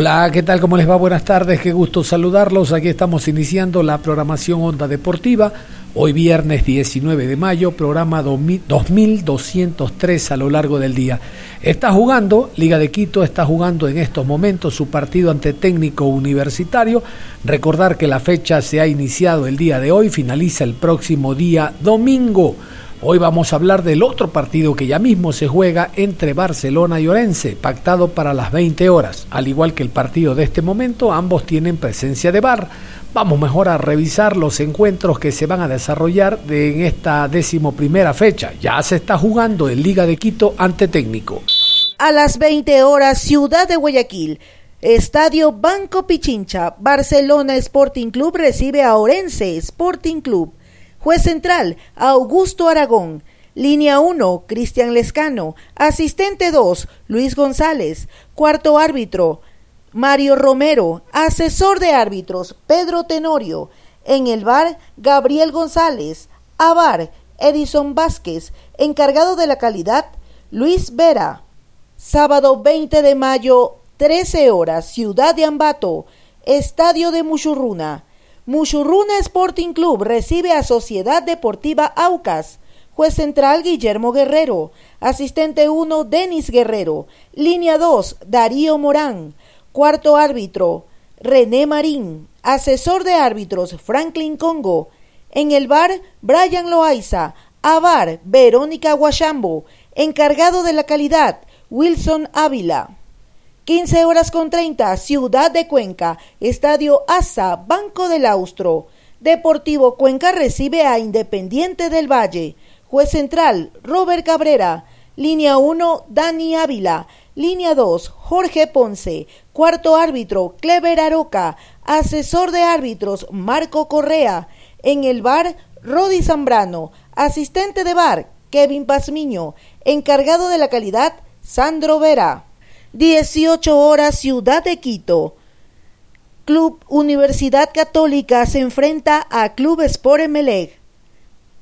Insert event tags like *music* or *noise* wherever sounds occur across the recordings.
Hola, ¿qué tal? ¿Cómo les va? Buenas tardes, qué gusto saludarlos. Aquí estamos iniciando la programación Onda Deportiva. Hoy viernes 19 de mayo, programa 2203 a lo largo del día. Está jugando, Liga de Quito está jugando en estos momentos su partido ante técnico universitario. Recordar que la fecha se ha iniciado el día de hoy, finaliza el próximo día domingo. Hoy vamos a hablar del otro partido que ya mismo se juega entre Barcelona y Orense, pactado para las 20 horas. Al igual que el partido de este momento, ambos tienen presencia de bar. Vamos mejor a revisar los encuentros que se van a desarrollar en esta decimoprimera fecha. Ya se está jugando en Liga de Quito ante técnico. A las 20 horas, Ciudad de Guayaquil. Estadio Banco Pichincha, Barcelona Sporting Club recibe a Orense Sporting Club. Juez central, Augusto Aragón. Línea 1, Cristian Lescano. Asistente 2, Luis González. Cuarto árbitro, Mario Romero. Asesor de árbitros, Pedro Tenorio. En el bar, Gabriel González. Avar, Edison Vázquez. Encargado de la calidad, Luis Vera. Sábado 20 de mayo, 13 horas, Ciudad de Ambato. Estadio de Muchurruna. Muchurruna Sporting Club recibe a Sociedad Deportiva Aucas. Juez central Guillermo Guerrero. Asistente 1 Denis Guerrero. Línea 2 Darío Morán. Cuarto árbitro René Marín. Asesor de árbitros Franklin Congo. En el bar Brian Loaiza. Avar Verónica Guachambo. Encargado de la calidad Wilson Ávila. 15 horas con 30, Ciudad de Cuenca, Estadio Asa, Banco del Austro. Deportivo Cuenca recibe a Independiente del Valle. Juez central, Robert Cabrera. Línea 1, Dani Ávila. Línea 2, Jorge Ponce. Cuarto árbitro, Clever Aroca. Asesor de árbitros, Marco Correa. En el bar, Rodi Zambrano. Asistente de bar, Kevin Pazmiño. Encargado de la calidad, Sandro Vera. 18 horas Ciudad de Quito. Club Universidad Católica se enfrenta a Club Sport Emelec.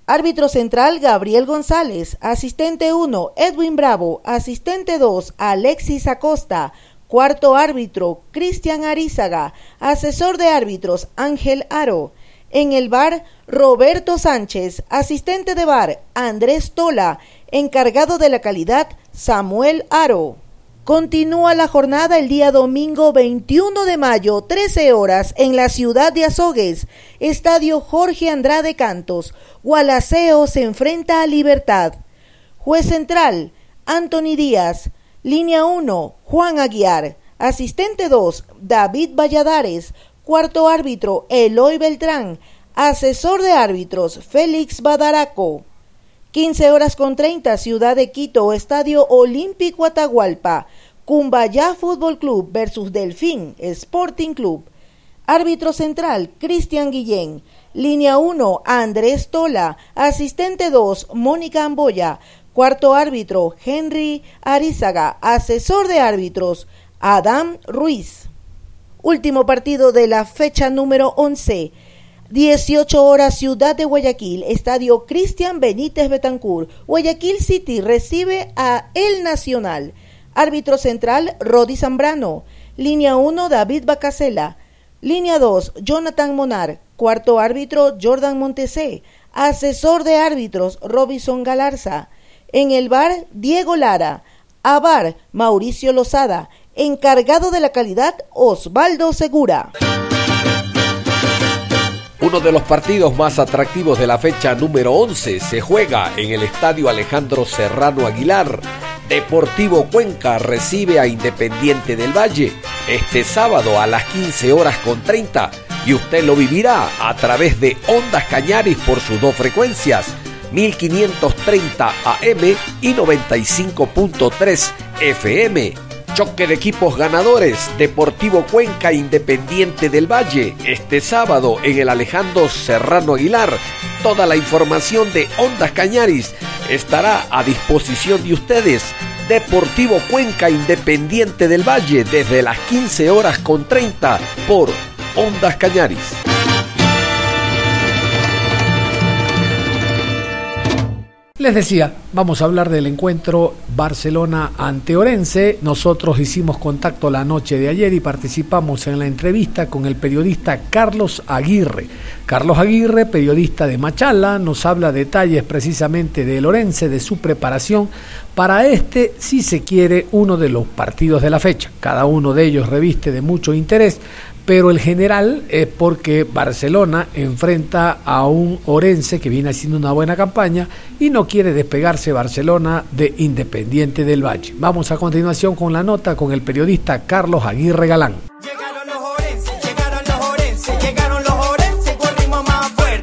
Árbitro central Gabriel González, asistente 1 Edwin Bravo, asistente 2 Alexis Acosta, cuarto árbitro Cristian Arizaga, asesor de árbitros Ángel Aro. En el bar Roberto Sánchez, asistente de bar Andrés Tola, encargado de la calidad Samuel Aro. Continúa la jornada el día domingo 21 de mayo, 13 horas, en la ciudad de Azogues. Estadio Jorge Andrade Cantos. Gualaceo se enfrenta a Libertad. Juez central, Anthony Díaz. Línea 1, Juan Aguiar. Asistente 2, David Valladares. Cuarto árbitro, Eloy Beltrán. Asesor de árbitros, Félix Badaraco. 15 horas con 30, Ciudad de Quito, Estadio Olímpico Atahualpa. Cumbayá Fútbol Club versus Delfín Sporting Club. Árbitro central, Cristian Guillén. Línea 1, Andrés Tola. Asistente 2, Mónica Amboya. Cuarto árbitro, Henry Arizaga. Asesor de árbitros, Adam Ruiz. Último partido de la fecha número 11. 18 horas Ciudad de Guayaquil, Estadio Cristian Benítez Betancur. Guayaquil City recibe a El Nacional. Árbitro central Rodi Zambrano. Línea 1 David Bacasela. Línea 2 Jonathan Monar. Cuarto árbitro Jordan Montesé. Asesor de árbitros Robinson Galarza. En el bar Diego Lara. A bar Mauricio Lozada. Encargado de la calidad Osvaldo Segura. Uno de los partidos más atractivos de la fecha número 11 se juega en el Estadio Alejandro Serrano Aguilar. Deportivo Cuenca recibe a Independiente del Valle este sábado a las 15 horas con 30 y usted lo vivirá a través de Ondas Cañaris por sus dos frecuencias, 1530 AM y 95.3 FM choque de equipos ganadores, Deportivo Cuenca Independiente del Valle, este sábado en el Alejandro Serrano Aguilar. Toda la información de Ondas Cañaris estará a disposición de ustedes. Deportivo Cuenca Independiente del Valle desde las 15 horas con 30 por Ondas Cañaris. Les decía, Vamos a hablar del encuentro Barcelona ante Orense. Nosotros hicimos contacto la noche de ayer y participamos en la entrevista con el periodista Carlos Aguirre. Carlos Aguirre, periodista de Machala, nos habla detalles precisamente de Orense, de su preparación para este, si se quiere, uno de los partidos de la fecha. Cada uno de ellos reviste de mucho interés, pero el general es porque Barcelona enfrenta a un Orense que viene haciendo una buena campaña y no quiere despegarse Barcelona de Independiente del Valle. Vamos a continuación con la nota con el periodista Carlos Aguirre Galán.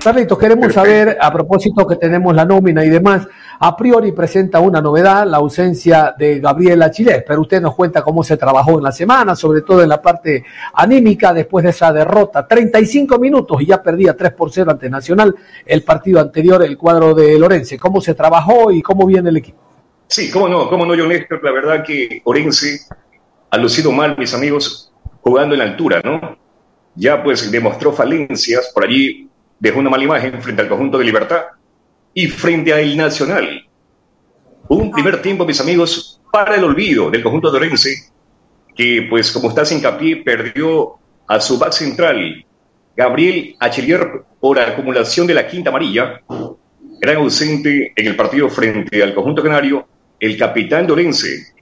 Carlitos, queremos saber, a propósito que tenemos la nómina y demás, a priori presenta una novedad, la ausencia de Gabriela Chile, pero usted nos cuenta cómo se trabajó en la semana, sobre todo en la parte anímica después de esa derrota. 35 minutos y ya perdía 3 por 0 ante Nacional el partido anterior, el cuadro de Lorense. ¿Cómo se trabajó y cómo viene el equipo? Sí, cómo no, cómo no, John. La verdad que Orense ha lucido mal, mis amigos, jugando en altura, ¿no? Ya pues demostró falencias por allí dejó una mala imagen frente al conjunto de Libertad y frente a El Nacional. Un primer tiempo, mis amigos, para el olvido del conjunto de Orense, que pues como está sin hincapié, perdió a su back central, Gabriel Achelier, por acumulación de la quinta amarilla. Gran ausente en el partido frente al conjunto canario, el capitán de Orense,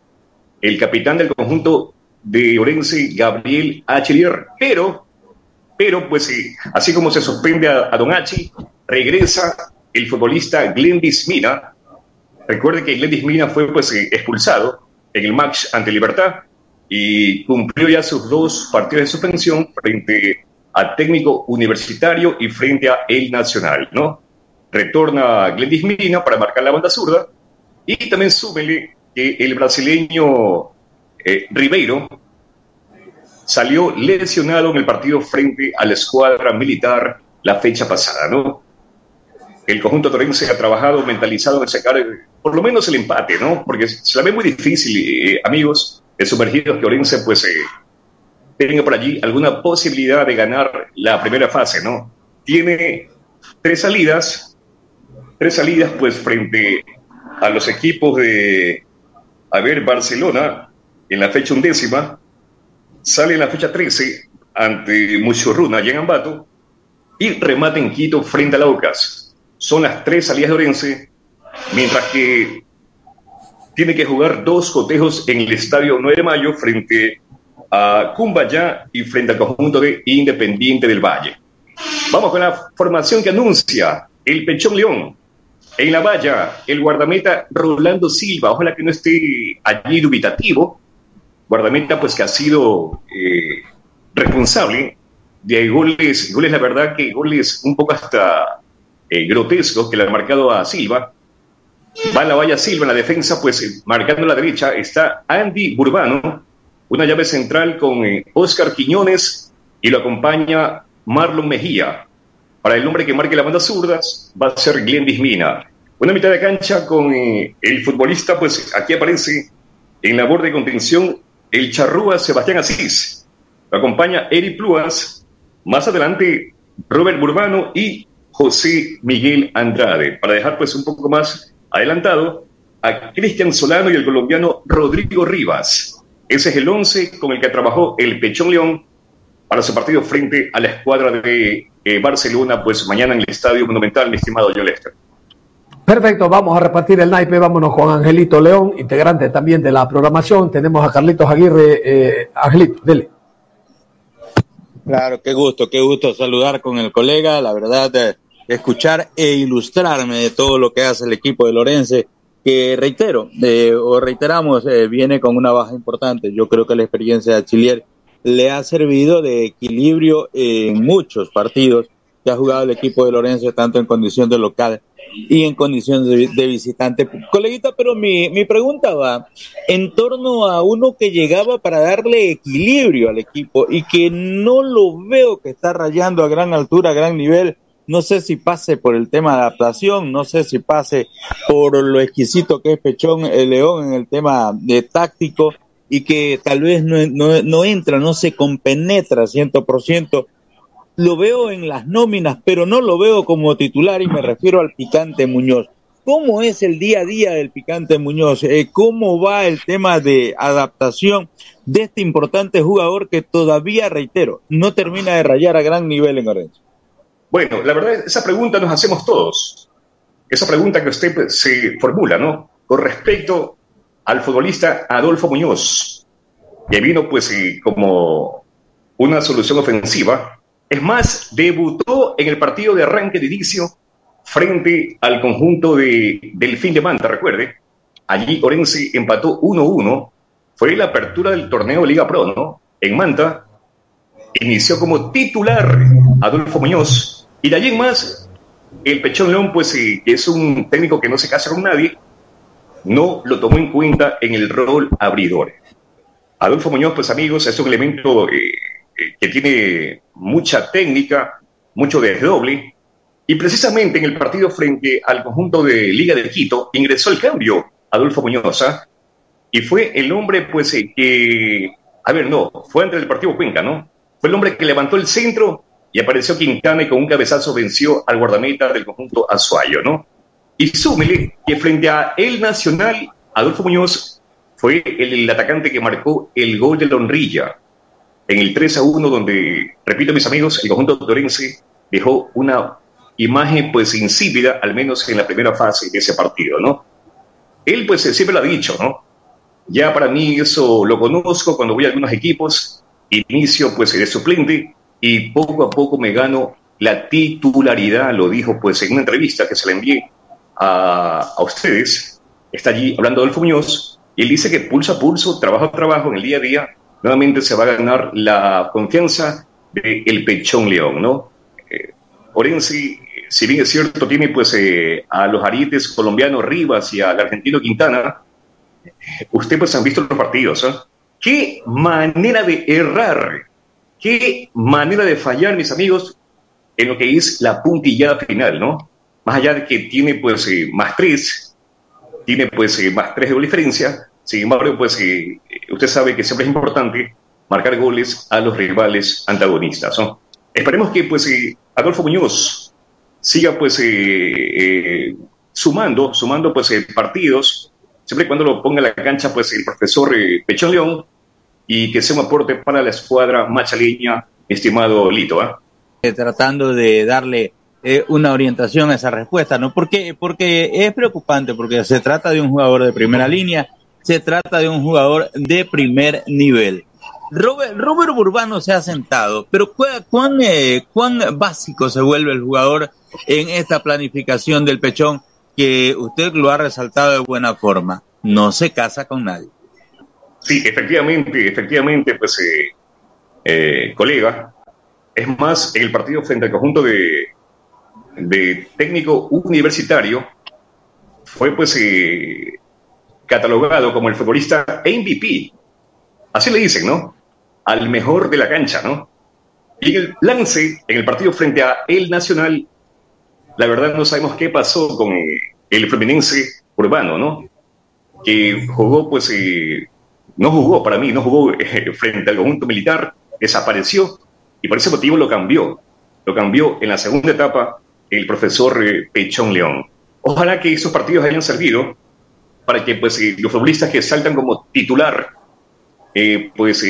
el capitán del conjunto de Orense, Gabriel Achelier, pero pero pues así como se suspende a, Don Hachi, regresa el futbolista Glendis Mina. Recuerde que Glendis Mina fue pues expulsado en el match ante Libertad y cumplió ya sus dos partidos de suspensión frente a técnico universitario y frente a el nacional, ¿no? Retorna Glendis Mina para marcar la banda zurda y también súbele que el brasileño eh, Ribeiro salió lesionado en el partido frente a la escuadra militar la fecha pasada, ¿no? El conjunto torrense ha trabajado mentalizado en sacar por lo menos el empate, ¿no? Porque se la ve muy difícil, eh, amigos, de sumergidos que Orense pues eh, tenga por allí alguna posibilidad de ganar la primera fase, ¿no? Tiene tres salidas, tres salidas pues frente a los equipos de, a ver, Barcelona en la fecha undécima, sale en la fecha 13 ante Muchurruna y en Ambato y remata en Quito frente a la Ocas. Son las tres salidas de Orense, mientras que tiene que jugar dos cotejos en el estadio 9 de mayo frente a Cumbayá y frente al conjunto de Independiente del Valle. Vamos con la formación que anuncia el Pechón León. En la valla, el guardameta Rolando Silva, ojalá que no esté allí dubitativo, guardameta pues que ha sido eh, responsable de goles, goles la verdad que goles un poco hasta eh, grotescos que le han marcado a Silva. Va la valla Silva en la defensa, pues eh, marcando la derecha está Andy Burbano, una llave central con Oscar Quiñones y lo acompaña Marlon Mejía. Para el hombre que marque la banda zurdas va a ser Glendis Mina. Una mitad de cancha con el futbolista, pues aquí aparece en labor de contención el charrúa Sebastián Asís. Lo acompaña Eri Pluas, más adelante Robert Burbano y José Miguel Andrade. Para dejar pues un poco más adelantado a Cristian Solano y el colombiano Rodrigo Rivas. Ese es el 11 con el que trabajó el Pechón León para su partido frente a la escuadra de eh, Barcelona, pues mañana en el Estadio Monumental, mi estimado Joe Lester. Perfecto, vamos a repartir el naipe, vámonos con Angelito León, integrante también de la programación. Tenemos a Carlitos Aguirre. Eh, Angelito, dele. Claro, qué gusto, qué gusto saludar con el colega, la verdad, escuchar e ilustrarme de todo lo que hace el equipo de Lorense, que reitero, eh, o reiteramos, eh, viene con una baja importante. Yo creo que la experiencia de Chilier le ha servido de equilibrio en muchos partidos que ha jugado el equipo de Lorenzo, tanto en condición de local y en condiciones de, visitante. Coleguita, pero mi, mi pregunta va en torno a uno que llegaba para darle equilibrio al equipo y que no lo veo que está rayando a gran altura, a gran nivel. No sé si pase por el tema de adaptación, no sé si pase por lo exquisito que es Pechón el León en el tema de táctico y que tal vez no, entra, no se compenetra ciento por ciento lo veo en las nóminas, pero no lo veo como titular y me refiero al picante Muñoz. ¿Cómo es el día a día del Picante Muñoz? Eh, ¿Cómo va el tema de adaptación de este importante jugador que todavía, reitero, no termina de rayar a gran nivel en Orense? Bueno, la verdad, esa pregunta nos hacemos todos. Esa pregunta que usted pues, se formula, ¿no? Con respecto al futbolista Adolfo Muñoz, que vino pues como una solución ofensiva. Es más, debutó en el partido de arranque de inicio frente al conjunto de Delfín de Manta, recuerde. Allí Orense empató 1-1. Fue la apertura del torneo Liga Pro, ¿no? En Manta. Inició como titular Adolfo Muñoz. Y de allí en más, el Pechón León, pues que es un técnico que no se casa con nadie, no lo tomó en cuenta en el rol abridor. Adolfo Muñoz, pues amigos, es un elemento eh, eh, que tiene mucha técnica, mucho desdoble, y precisamente en el partido frente al conjunto de Liga de Quito ingresó el cambio Adolfo Muñoz, ¿ah? y fue el hombre, pues, eh, que, a ver, no, fue ante el partido Cuenca, ¿no? Fue el hombre que levantó el centro y apareció Quintana y con un cabezazo venció al guardameta del conjunto Azuayo, ¿no? Y súmele que frente a el Nacional, Adolfo Muñoz fue el, atacante que marcó el gol de Lonrilla en el 3 a 1, donde, repito mis amigos, el conjunto torense dejó una imagen pues insípida, al menos en la primera fase de ese partido, ¿no? Él pues siempre lo ha dicho, ¿no? Ya para mí eso lo conozco cuando voy a algunos equipos, inicio pues de suplente y poco a poco me gano la titularidad, lo dijo pues en una entrevista que se le envié a, ustedes, está allí hablando Adolfo Muñoz, y él dice que pulso a pulso, trabajo a trabajo, en el día a día, nuevamente se va a ganar la confianza del el Pechón León, ¿no? Eh, Orense, si bien es cierto, tiene pues eh, a los arites colombianos Rivas y al argentino Quintana, ustedes pues han visto los partidos, ¿ah? Qué manera de errar, qué manera de fallar, mis amigos, en lo que es la puntillada final, ¿no? más allá de que tiene pues eh, más tres, tiene pues eh, más tres de diferencia, sin embargo, pues eh, usted sabe que siempre es importante marcar goles a los rivales antagonistas. ¿no? Esperemos que pues Adolfo Muñoz siga pues sumando, sumando pues partidos, siempre y cuando lo ponga en la cancha pues el profesor Pechón León y que sea un aporte para la escuadra machaleña, estimado Lito. ¿ah? Tratando de darle eh, una orientación a esa respuesta, ¿no? Porque, porque es preocupante, porque se trata de un jugador de primera línea, se trata de un jugador de primer nivel. Robert, Robert Burbano se ha sentado, pero ¿cuán, eh, ¿cuán básico se vuelve el jugador en esta planificación del pechón que usted lo ha resaltado de buena forma? No se casa con nadie. Sí, efectivamente, efectivamente, pues, eh, eh colega, es más, en el partido frente al conjunto de, de técnico universitario, fue pues eh, catalogado como el futbolista MVP. Así le dicen, ¿no? Al mejor de la cancha, ¿no? Y el lance en el partido frente a El Nacional, la verdad no sabemos qué pasó con el Fluminense Urbano, ¿no? Que jugó, pues, eh, no jugó para mí, no jugó eh, frente al conjunto militar, desapareció y por ese motivo lo cambió. Lo cambió en la segunda etapa el profesor eh, Pechón León. Ojalá que esos partidos hayan servido para que pues, eh, los futbolistas que saltan como titular, pues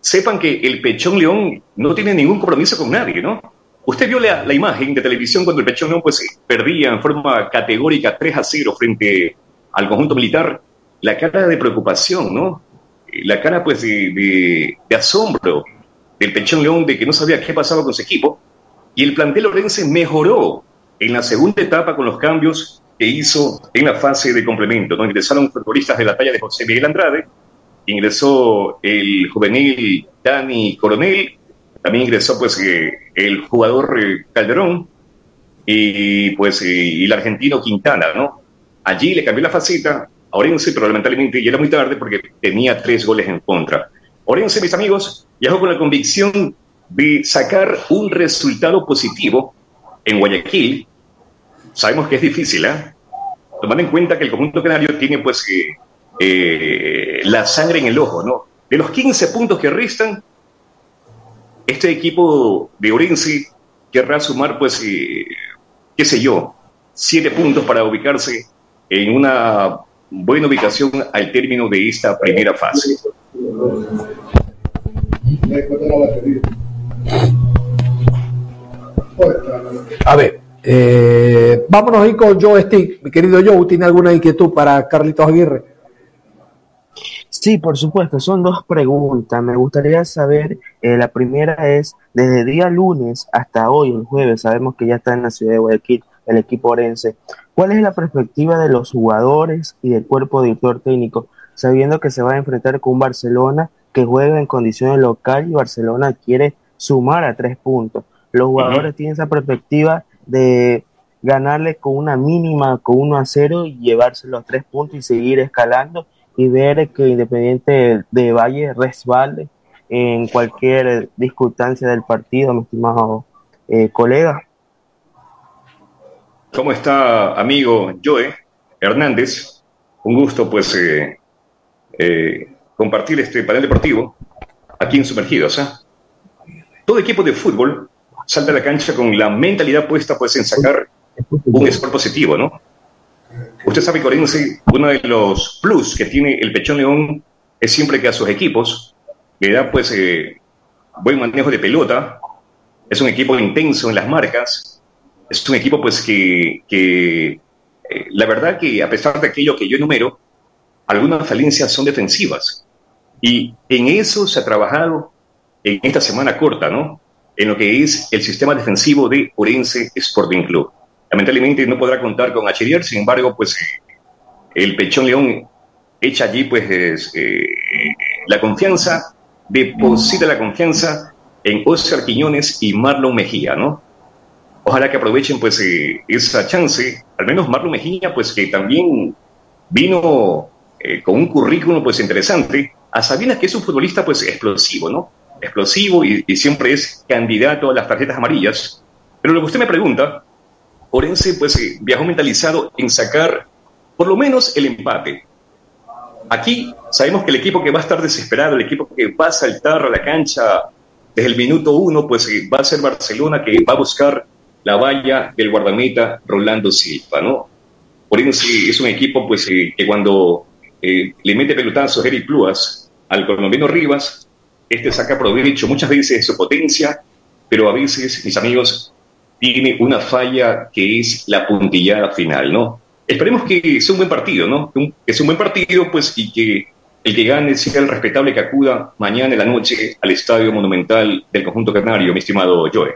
sepan que el Pechón León no tiene ningún compromiso con nadie, ¿no? Usted vio la, la, imagen de televisión cuando el Pechón León pues, perdía en forma categórica 3 a 0 frente al conjunto militar, la cara de preocupación, ¿no? La cara pues de, asombro del Pechón León de que no sabía qué pasaba con su equipo y el plantel orense mejoró en la segunda etapa con los cambios que hizo en la fase de complemento. ¿no? Ingresaron futbolistas de la talla de José Miguel Andrade, ingresó el juvenil Dani Coronel, también ingresó pues eh, el jugador eh, Calderón y pues eh, el argentino Quintana, ¿no? Allí le cambió la faceta Orense, pero lamentablemente ya era muy tarde porque tenía tres goles en contra. Orense, mis amigos, viajó con la convicción de sacar un resultado positivo en Guayaquil, sabemos que es difícil, ¿eh? Tomando en cuenta que el conjunto canario tiene pues eh, la sangre en el ojo, ¿no? De los 15 puntos que restan, este equipo de Orense querrá sumar pues, eh, qué sé yo, siete puntos para ubicarse en una buena ubicación al término de esta primera fase. A ver, eh, vámonos ahí con Joe Stick. Mi querido Joe, ¿tiene alguna inquietud para Carlitos Aguirre? Sí, por supuesto, son dos preguntas. Me gustaría saber, eh, la primera es, desde el día lunes hasta hoy, el jueves, sabemos que ya está en la ciudad de Guayaquil el equipo orense. ¿Cuál es la perspectiva de los jugadores y del cuerpo director técnico, sabiendo que se va a enfrentar con un Barcelona que juega en condiciones local y Barcelona quiere sumar a tres puntos? Los jugadores tienen esa perspectiva de ganarle con una mínima, con 1 a 0 y llevarse los tres puntos y seguir escalando y ver que Independiente de Valle resbale en cualquier discutancia del partido, mi estimado eh, colega. ¿Cómo está, amigo Joe Hernández? Un gusto, pues, eh, eh, compartir este panel deportivo aquí en Sumergidos. ¿ah? Todo equipo de fútbol salta a la cancha con la mentalidad puesta, pues, en sacar un score positivo, ¿no? Usted sabe, Corense, uno de los plus que tiene el Pechón León es siempre que a sus equipos le da pues eh, buen manejo de pelota, es un equipo intenso en las marcas, es un equipo pues que, que eh, la verdad que a pesar de aquello que yo enumero, algunas falencias son defensivas. Y en eso se ha trabajado en esta semana corta, ¿no? En lo que es el sistema defensivo de Orense Sporting Club. Lamentablemente no podrá contar con Acherier, sin embargo, pues el Pechón León echa allí pues eh, la confianza, deposita la confianza en Oscar Quiñones y Marlon Mejía, ¿no? Ojalá que aprovechen pues eh, esa chance, al menos Marlon Mejía, pues que también vino eh, con un currículum pues interesante, a sabiendas que es un futbolista pues explosivo, ¿no? Explosivo y, siempre es candidato a las tarjetas amarillas. Pero lo que usted me pregunta, Orense pues eh, viajó mentalizado en sacar por lo menos el empate. Aquí sabemos que el equipo que va a estar desesperado, el equipo que va a saltar a la cancha desde el minuto uno, pues va a ser Barcelona que va a buscar la valla del guardameta Rolando Silva, ¿no? Orense es un equipo pues eh, que cuando le mete pelotazos Eric Pluas al colombiano Rivas, este saca provecho muchas veces de su potencia, pero a veces, mis amigos, tiene una falla que es la puntillada final, ¿no? Esperemos que sea un buen partido, ¿no? Que sea un buen partido, pues, y que el que gane sea el respetable que acuda mañana en la noche al Estadio Monumental del Conjunto Canario, mi estimado Joe.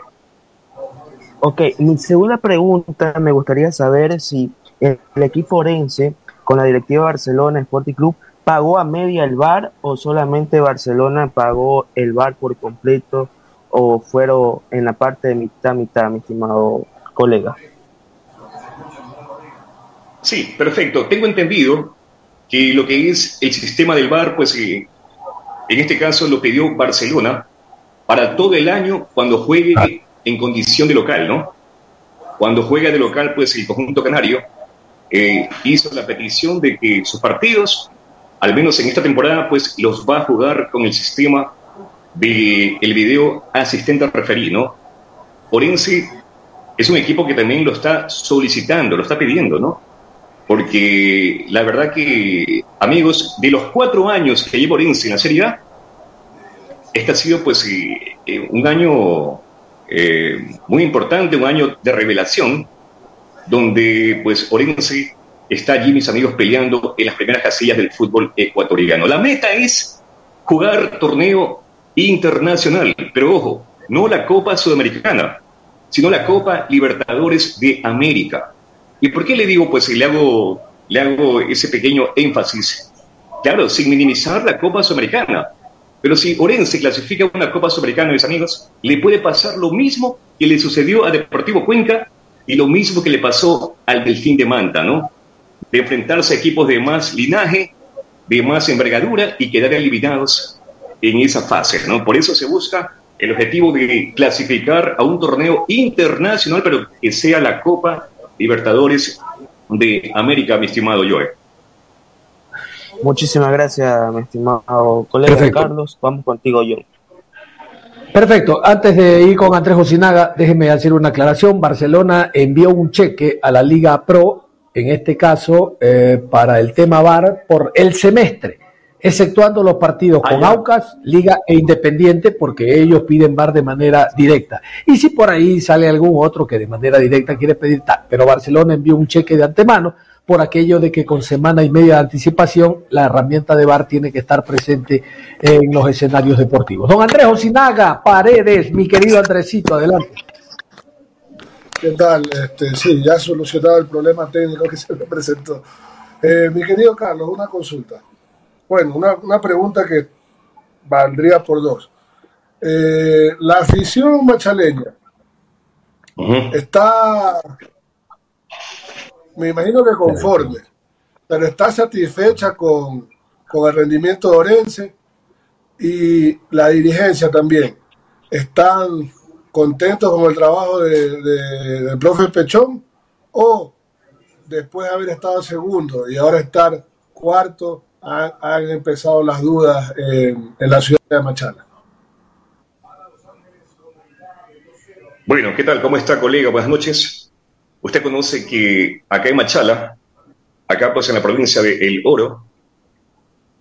Ok, mi segunda pregunta me gustaría saber si el, equipo forense con la directiva Barcelona Sporting Club pagó a media el bar o solamente Barcelona pagó el bar por completo o fueron en la parte de mitad, mitad, mi estimado colega. Sí, perfecto. Tengo entendido que lo que es el sistema del VAR, pues eh, en este caso lo pidió Barcelona para todo el año cuando juegue ah. En condición de local, ¿no? Cuando juega de local, pues el conjunto canario eh, hizo la petición de que sus partidos, al menos en esta temporada, pues los va a jugar con el sistema del el video asistente referí, ¿no? Orense es un equipo que también lo está solicitando, lo está pidiendo, ¿no? Porque la verdad que, amigos, de los cuatro años que lleva Orense en la Serie A, este ha sido pues eh, eh, un año eh, muy importante, un año de revelación, donde pues Orense está allí, mis amigos, peleando en las primeras casillas del fútbol ecuatoriano. La meta es jugar torneo internacional, pero ojo, no la Copa Sudamericana, sino la Copa Libertadores de América. ¿Y por qué le digo, pues, le hago, le hago ese pequeño énfasis? Claro, sin minimizar la Copa Sudamericana. Pero si Orense clasifica una Copa Sudamericana, mis amigos, le puede pasar lo mismo que le sucedió a Deportivo Cuenca y lo mismo que le pasó al Delfín de Manta, ¿no? De enfrentarse a equipos de más linaje, de más envergadura y quedar eliminados en esa fase, ¿no? Por eso se busca el objetivo de clasificar a un torneo internacional, pero que sea la Copa Libertadores de América, mi estimado Joe. Muchísimas gracias, mi estimado colega Carlos. Vamos contigo, John. Perfecto. Antes de ir con Andrés Josinaga, déjeme hacer una aclaración. Barcelona envió un cheque a la Liga Pro, en este caso, eh, para el tema VAR, por el semestre, exceptuando los partidos con Aucas, Liga e Independiente, porque ellos piden VAR de manera directa. Y si por ahí sale algún otro que de manera directa quiere pedir tal, pero Barcelona envió un cheque de antemano por aquello de que con semana y media de anticipación la herramienta de VAR tiene que estar presente en los escenarios deportivos. Don Andrés Osinaga, Paredes, mi querido Andresito, adelante. ¿Qué tal? Este, sí, ya solucionado el problema técnico que se me presentó. Eh, mi querido Carlos, una consulta. Bueno, una, pregunta que valdría por dos. Eh, la afición machaleña está me imagino que conforme, pero está satisfecha con, el rendimiento de Orense y la dirigencia también. ¿Están contentos con el trabajo de, del profe Pechón o después de haber estado segundo y ahora estar cuarto, han, empezado las dudas en, en la ciudad de Machala? Bueno, ¿qué tal? ¿Cómo está, colega? Buenas noches. Usted conoce que acá en Machala, acá pues en la provincia de El Oro,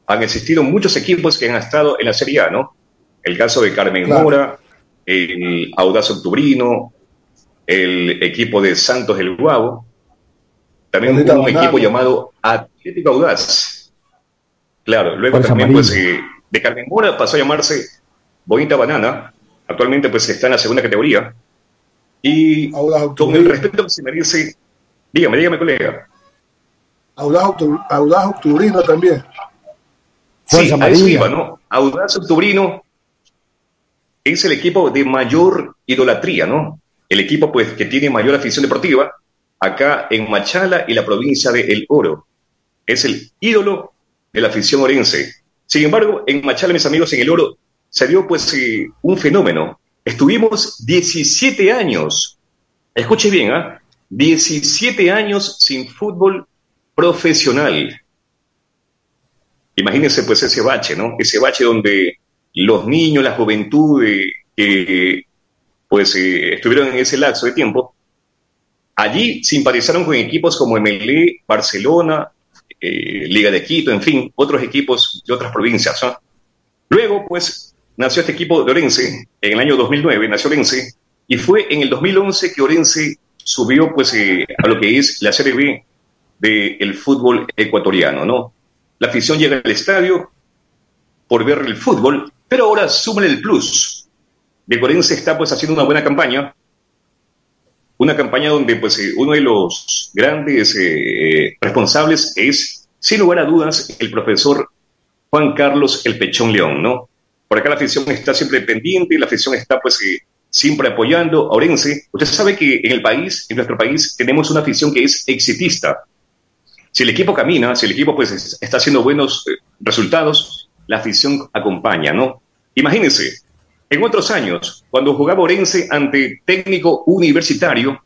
han existido muchos equipos que han estado en la Serie A, ¿no? El caso de Carmen Mora, el Audaz Octubrino, el equipo de Santos del Guavo, también un equipo llamado Atlético Audaz. Claro, luego también pues eh, de Carmen Mora pasó a llamarse Bonita Banana, actualmente pues está en la segunda categoría, y con el respeto que se merece, dígame, dígame, colega. Audaz, Audaz Octubrino también. Sí, a eso iba, ¿no? Audaz Octubrino es el equipo de mayor idolatría, ¿no? El equipo, pues, que tiene mayor afición deportiva acá en Machala y la provincia de El Oro. Es el ídolo de la afición orense. Sin embargo, en Machala, mis amigos, en El Oro, se dio, pues, eh, un fenómeno Estuvimos 17 años, escuche bien, ¿ah? 17 años sin fútbol profesional. Imagínense pues ese bache, ¿no? Ese bache donde los niños, la juventud que pues eh, estuvieron en ese lapso de tiempo, allí simpatizaron con equipos como MLE, Barcelona, eh, Liga de Quito, en fin, otros equipos de otras provincias. ¿no? Luego, pues, nació este equipo de Orense, en el año 2009 nació Orense, y fue en el 2011 que Orense subió pues eh, a lo que es la Serie B del fútbol ecuatoriano, ¿no? La afición llega al estadio por ver el fútbol, pero ahora suman el plus. De Orense está pues haciendo una buena campaña, una campaña donde pues eh, uno de los grandes eh, responsables es, sin lugar a dudas, el profesor Juan Carlos El Pechón León, ¿no? Por acá la afición está siempre pendiente, la afición está pues eh, siempre apoyando a Orense. Usted sabe que en el país, en nuestro país, tenemos una afición que es exitista. Si el equipo camina, si el equipo pues está haciendo buenos eh, resultados, la afición acompaña, ¿no? Imagínense, en otros años, cuando jugaba Orense ante técnico universitario,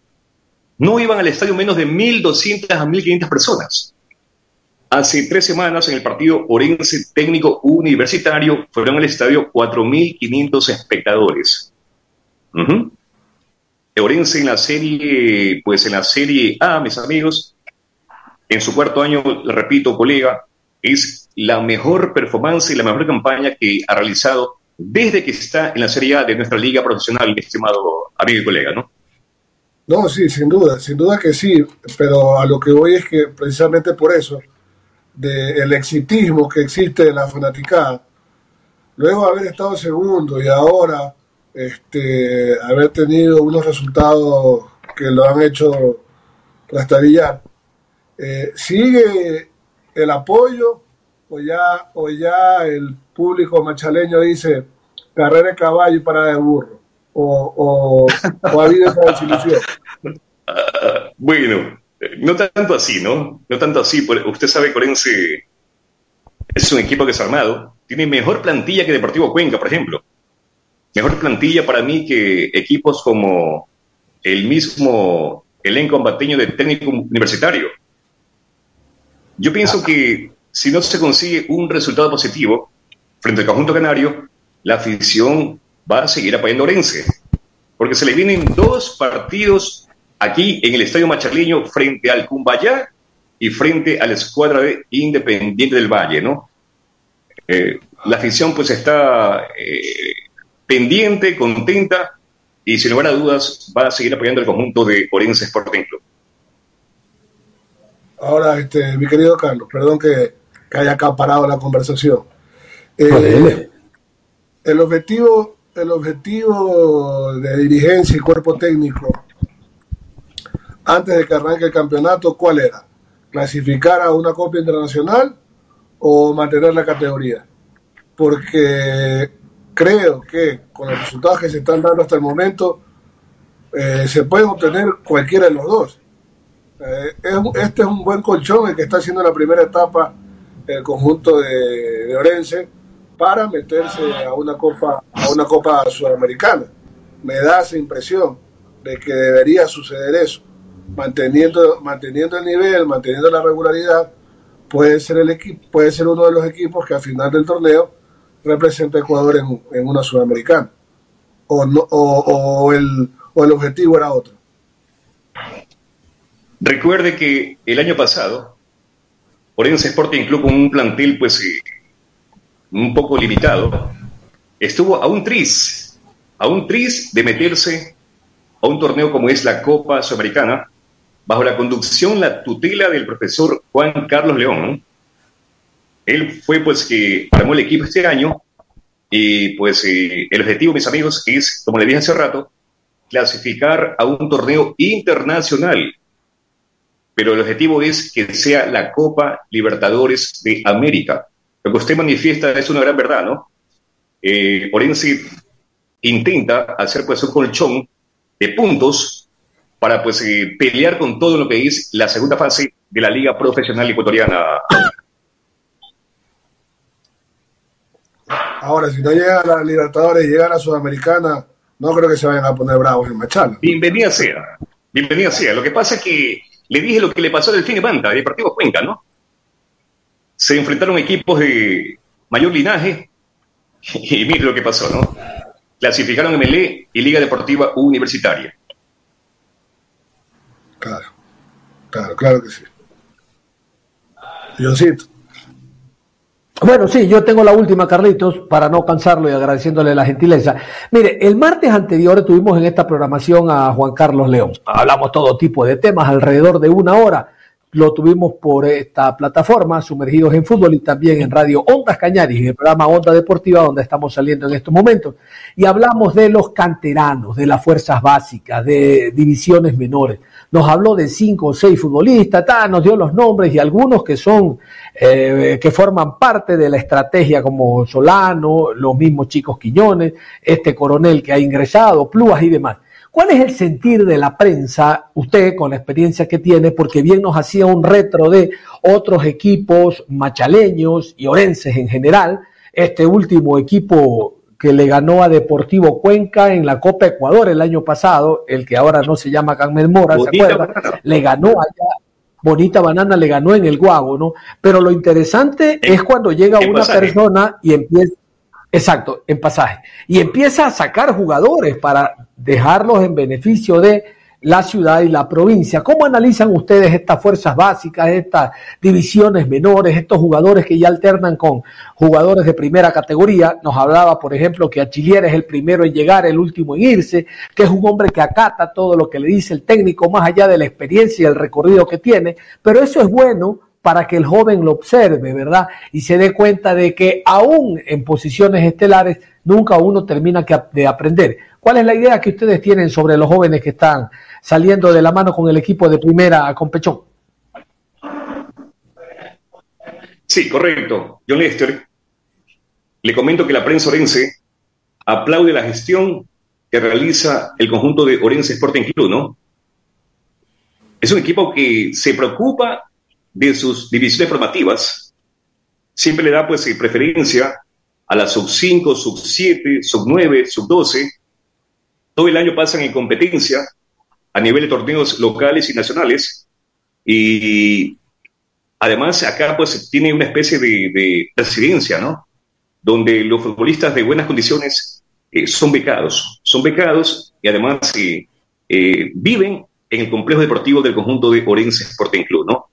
no iban al estadio menos de 1.200 a 1.500 personas. Hace tres semanas, en el partido Orense Técnico Universitario, fueron al estadio 4.500 espectadores. Orense en la serie, pues en la serie A, mis amigos, en su cuarto año, repito, colega, es la mejor performance y la mejor campaña que ha realizado desde que está en la Serie A de nuestra liga profesional, estimado amigo y colega, ¿no? No, sí, sin duda, sin duda que sí, pero a lo que voy es que precisamente por eso del exitismo que existe en la fanaticada, luego de haber estado segundo y ahora este, haber tenido unos resultados que lo han hecho trastabillar, eh, ¿sigue el apoyo o ya, o ya el público machaleño dice carrera de caballo y parada de burro? ¿O, o, ha habido esa desilusión? *laughs* bueno, no tanto así, ¿no? No tanto así. Usted sabe que Orense es un equipo que es armado. Tiene mejor plantilla que Deportivo Cuenca, por ejemplo. Mejor plantilla para mí que equipos como el mismo elenco combateño de técnico universitario. Yo pienso que si no se consigue un resultado positivo frente al conjunto canario, la afición va a seguir apoyando a Orense, porque se le vienen dos partidos aquí en el Estadio Macharleño frente al Cumbayá y frente a la escuadra de Independiente del Valle, ¿no? Eh, la afición pues está eh, pendiente, contenta y sin lugar a dudas va a seguir apoyando el conjunto de Orense Sporting Club. Ahora, este, mi querido Carlos, perdón que, haya acaparado la conversación. Eh, el objetivo, el objetivo de dirigencia y cuerpo técnico antes de que arranque el campeonato, ¿cuál era? ¿Clasificar a una Copa Internacional o mantener la categoría? Porque creo que con los resultados que se están dando hasta el momento, eh, se pueden obtener cualquiera de los dos. Eh, este es un buen colchón el que está haciendo la primera etapa el conjunto de, de, Orense para meterse a una copa a una copa sudamericana. Me da esa impresión de que debería suceder eso, manteniendo manteniendo el nivel, manteniendo la regularidad, puede ser el equipo puede ser uno de los equipos que al final del torneo representa a Ecuador en, en una sudamericana. O, no, o, o, el, o el objetivo era otro. Recuerde que el año pasado, Orense Sporting Club con un plantel pues eh, un poco limitado, estuvo a un tris, a un tris de meterse a un torneo como es la Copa Sudamericana, bajo la conducción, la tutela del profesor Juan Carlos León. Él fue pues que armó el equipo este año y pues eh, el objetivo, mis amigos, es, como le dije hace rato, clasificar a un torneo internacional pero el objetivo es que sea la Copa Libertadores de América. Lo que usted manifiesta es una gran verdad, ¿no? Eh, Orense intenta hacer pues un colchón de puntos para pues eh, pelear con todo lo que es la segunda fase de la Liga Profesional Ecuatoriana. Ahora, si no llega a la Libertadores y llega a la Sudamericana, no creo que se vayan a poner bravos en Machala. Bienvenida sea, bienvenida sea. Lo que pasa es que le dije lo que le pasó al Delfín Banda, de Deportivo Cuenca, ¿no? Se enfrentaron equipos de mayor linaje *laughs* y mire lo que pasó, ¿no? Clasificaron MLE y Liga Deportiva Universitaria. Claro, claro, claro que sí. Diosito. Bueno, sí, yo tengo la última, Carlitos, para no cansarlo y agradeciéndole la gentileza. Mire, el martes anterior tuvimos en esta programación a Juan Carlos León. Hablamos todo tipo de temas, alrededor de una hora. Lo tuvimos por esta plataforma, Sumergidos en Fútbol, y también en Radio Ondas Cañaris, el programa Onda Deportiva, donde estamos saliendo en estos momentos. Y hablamos de los canteranos, de las fuerzas básicas, de divisiones menores nos habló de cinco o seis futbolistas, nos dio los nombres y algunos que son, eh, que forman parte de la estrategia como Solano, los mismos chicos Quiñones, este coronel que ha ingresado, Plúas y demás. ¿Cuál es el sentir de la prensa, usted con la experiencia que tiene, porque bien nos hacía un retro de otros equipos machaleños y orenses en general, este último equipo que le ganó a Deportivo Cuenca en la Copa Ecuador el año pasado, el que ahora no se llama Carmen Mora, ¿se acuerda? Le ganó allá, Bonita Banana le ganó en el Guago, ¿no? Pero lo interesante es cuando llega una persona y empieza, exacto, en pasaje, y empieza a sacar jugadores para dejarlos en beneficio de la ciudad y la provincia. ¿Cómo analizan ustedes estas fuerzas básicas, estas divisiones menores, estos jugadores que ya alternan con jugadores de primera categoría? Nos hablaba, por ejemplo, que Achillier es el primero en llegar, el último en irse, que es un hombre que acata todo lo que le dice el técnico, más allá de la experiencia y el recorrido que tiene, pero eso es bueno para que el joven lo observe, ¿verdad? Y se dé cuenta de que aún en posiciones estelares nunca uno termina de aprender. ¿Cuál es la idea que ustedes tienen sobre los jóvenes que están saliendo de la mano con el equipo de primera con Pechón. Sí, correcto. John Lester, le comento que la prensa orense aplaude la gestión que realiza el conjunto de Orense Sporting Club, ¿no? Es un equipo que se preocupa de sus divisiones formativas, siempre le da pues preferencia a la sub 5, sub 7, sub 9, sub 12. Todo el año pasan en competencia a nivel de torneos locales y nacionales. Y además acá pues tiene una especie de, residencia, ¿no? Donde los futbolistas de buenas condiciones eh, son becados, son becados y además eh, eh, viven en el complejo deportivo del conjunto de Orense Sporting Club, ¿no?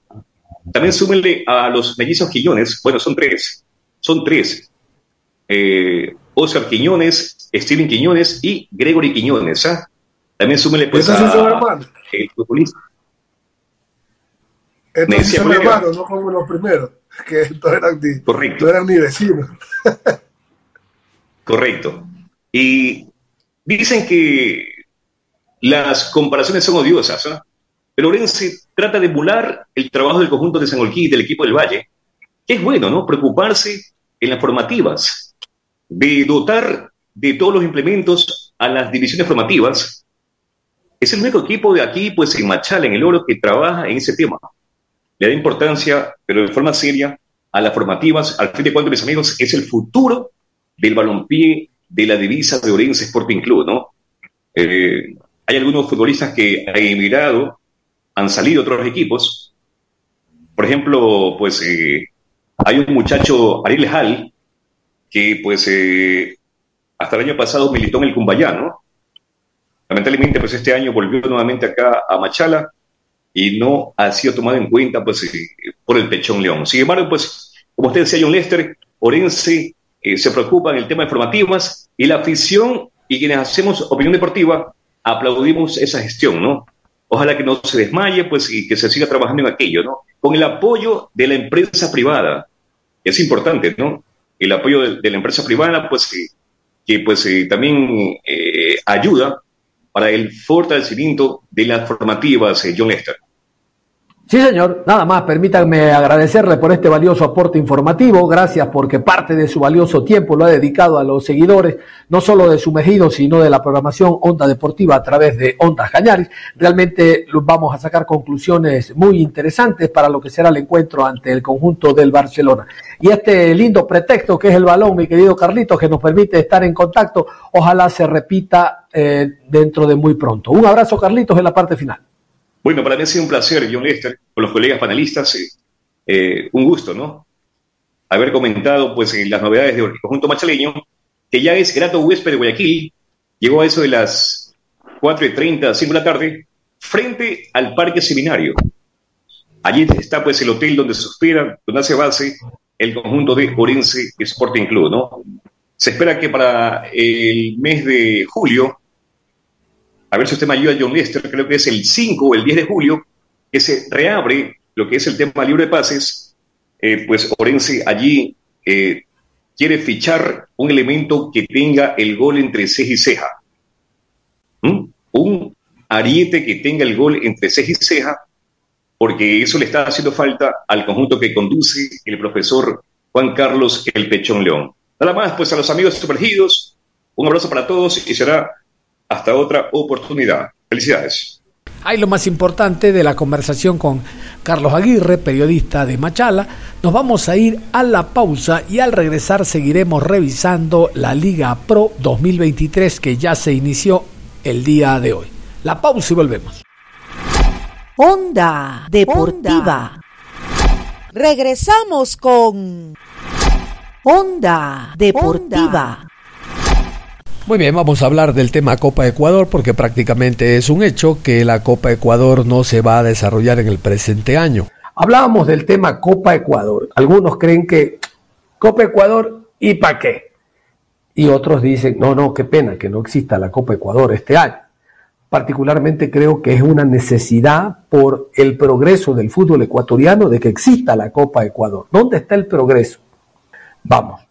También súmenle a los mellizos Quiñones, bueno, son tres, son tres. Eh, Oscar Quiñones, Steven Quiñones y Gregory Quiñones, ¿ah? También súmenle pues a, el futbolista. Estos son hermanos, no como los primeros, *laughs* que no eran ni, Correcto. No eran ni vecinos. Correcto. Y dicen que las comparaciones son odiosas, ¿no? Pero Orense trata de emular el trabajo del conjunto de San Olquí y del equipo del Valle, que es bueno, ¿no? Preocuparse en las formativas, de dotar de todos los implementos a las divisiones formativas. Es el único equipo de aquí, pues en Machala, en el Oro, que trabaja en ese tema. Le da importancia, pero de forma seria, a las formativas. Al fin de cuentas, mis amigos, es el futuro del balompié de la divisa de Orense Sporting Club, ¿no? Eh, hay algunos futbolistas que han emigrado, han salido otros equipos. Por ejemplo, pues eh, hay un muchacho, Ariel Hall, que pues eh, hasta el año pasado militó en el Cumbayá, ¿no? Lamentablemente, pues este año volvió nuevamente acá a Machala y no ha sido tomado en cuenta pues eh, por el Pechón León. Sin embargo, pues, como usted decía, John Lester, Orense se preocupa en el tema de formativas y la afición y quienes hacemos opinión deportiva aplaudimos esa gestión, ¿no? Ojalá que no se desmaye, pues, y que se siga trabajando en aquello, ¿no? Con el apoyo de la empresa privada. Es importante, ¿no? El apoyo de, la empresa privada, pues, que, pues eh, también eh, ayuda para el fortalecimiento de las formativas, eh, John Lester. Sí, señor. Nada más, permítanme agradecerle por este valioso aporte informativo. Gracias porque parte de su valioso tiempo lo ha dedicado a los seguidores, no solo de Sumergido, sino de la programación Onda Deportiva a través de Ondas Cañaris. Realmente vamos a sacar conclusiones muy interesantes para lo que será el encuentro ante el conjunto del Barcelona. Y este lindo pretexto que es el balón, mi querido Carlitos, que nos permite estar en contacto, ojalá se repita eh, dentro de muy pronto. Un abrazo, Carlitos, en la parte final. Bueno, para mí ha sido un placer, John Lester, con los colegas panelistas, eh, eh, un gusto, ¿no? Haber comentado, pues, las novedades del conjunto machaleño, que ya es grato huésped de Guayaquil, llegó a eso de las 4.30, 5 de la tarde, frente al Parque Seminario. Allí está, pues, el hotel donde se hospeda, donde hace base el conjunto de Orense Sporting Club, ¿no? Se espera que para el mes de julio a ver si usted me ayuda, John Lester, creo que es el 5 o el 10 de julio, que se reabre lo que es el tema libre de pases, eh, pues Orense allí eh, quiere fichar un elemento que tenga el gol entre ceja y ceja. ¿Mm? Un ariete que tenga el gol entre ceja y ceja, porque eso le está haciendo falta al conjunto que conduce el profesor Juan Carlos El Pechón León. Nada más, pues a los amigos sumergidos, un abrazo para todos y será hasta otra oportunidad. Felicidades. Hay lo más importante de la conversación con Carlos Aguirre, periodista de Machala. Nos vamos a ir a la pausa y al regresar seguiremos revisando la Liga Pro 2023 que ya se inició el día de hoy. La pausa y volvemos. Onda Deportiva. Regresamos con Onda Deportiva. Muy bien, vamos a hablar del tema Copa Ecuador porque prácticamente es un hecho que la Copa Ecuador no se va a desarrollar en el presente año. Hablábamos del tema Copa Ecuador. Algunos creen que Copa Ecuador y para qué. Y otros dicen, no, no, qué pena que no exista la Copa Ecuador este año. Particularmente creo que es una necesidad por el progreso del fútbol ecuatoriano de que exista la Copa Ecuador. ¿Dónde está el progreso? Vamos.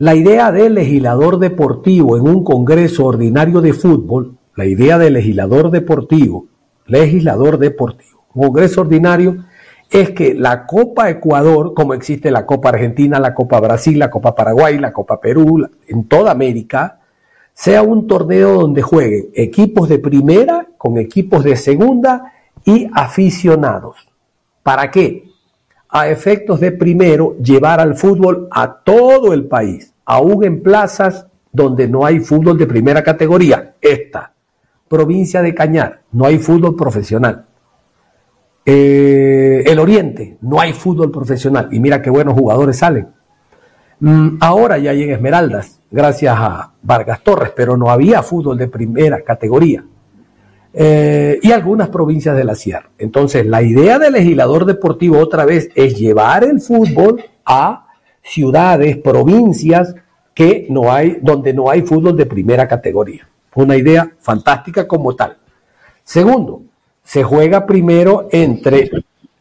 La idea de legislador deportivo en un Congreso Ordinario de Fútbol, la idea de legislador deportivo, legislador deportivo, Congreso Ordinario, es que la Copa Ecuador, como existe la Copa Argentina, la Copa Brasil, la Copa Paraguay, la Copa Perú, en toda América, sea un torneo donde jueguen equipos de primera con equipos de segunda y aficionados. ¿Para qué? A efectos de primero llevar al fútbol a todo el país aún en plazas donde no hay fútbol de primera categoría. Esta, provincia de Cañar, no hay fútbol profesional. Eh, el Oriente, no hay fútbol profesional. Y mira qué buenos jugadores salen. Mm, ahora ya hay en Esmeraldas, gracias a Vargas Torres, pero no había fútbol de primera categoría. Eh, y algunas provincias de la sierra. Entonces, la idea del legislador deportivo otra vez es llevar el fútbol a ciudades, provincias que no hay, donde no hay fútbol de primera categoría. Una idea fantástica como tal. Segundo, se juega primero entre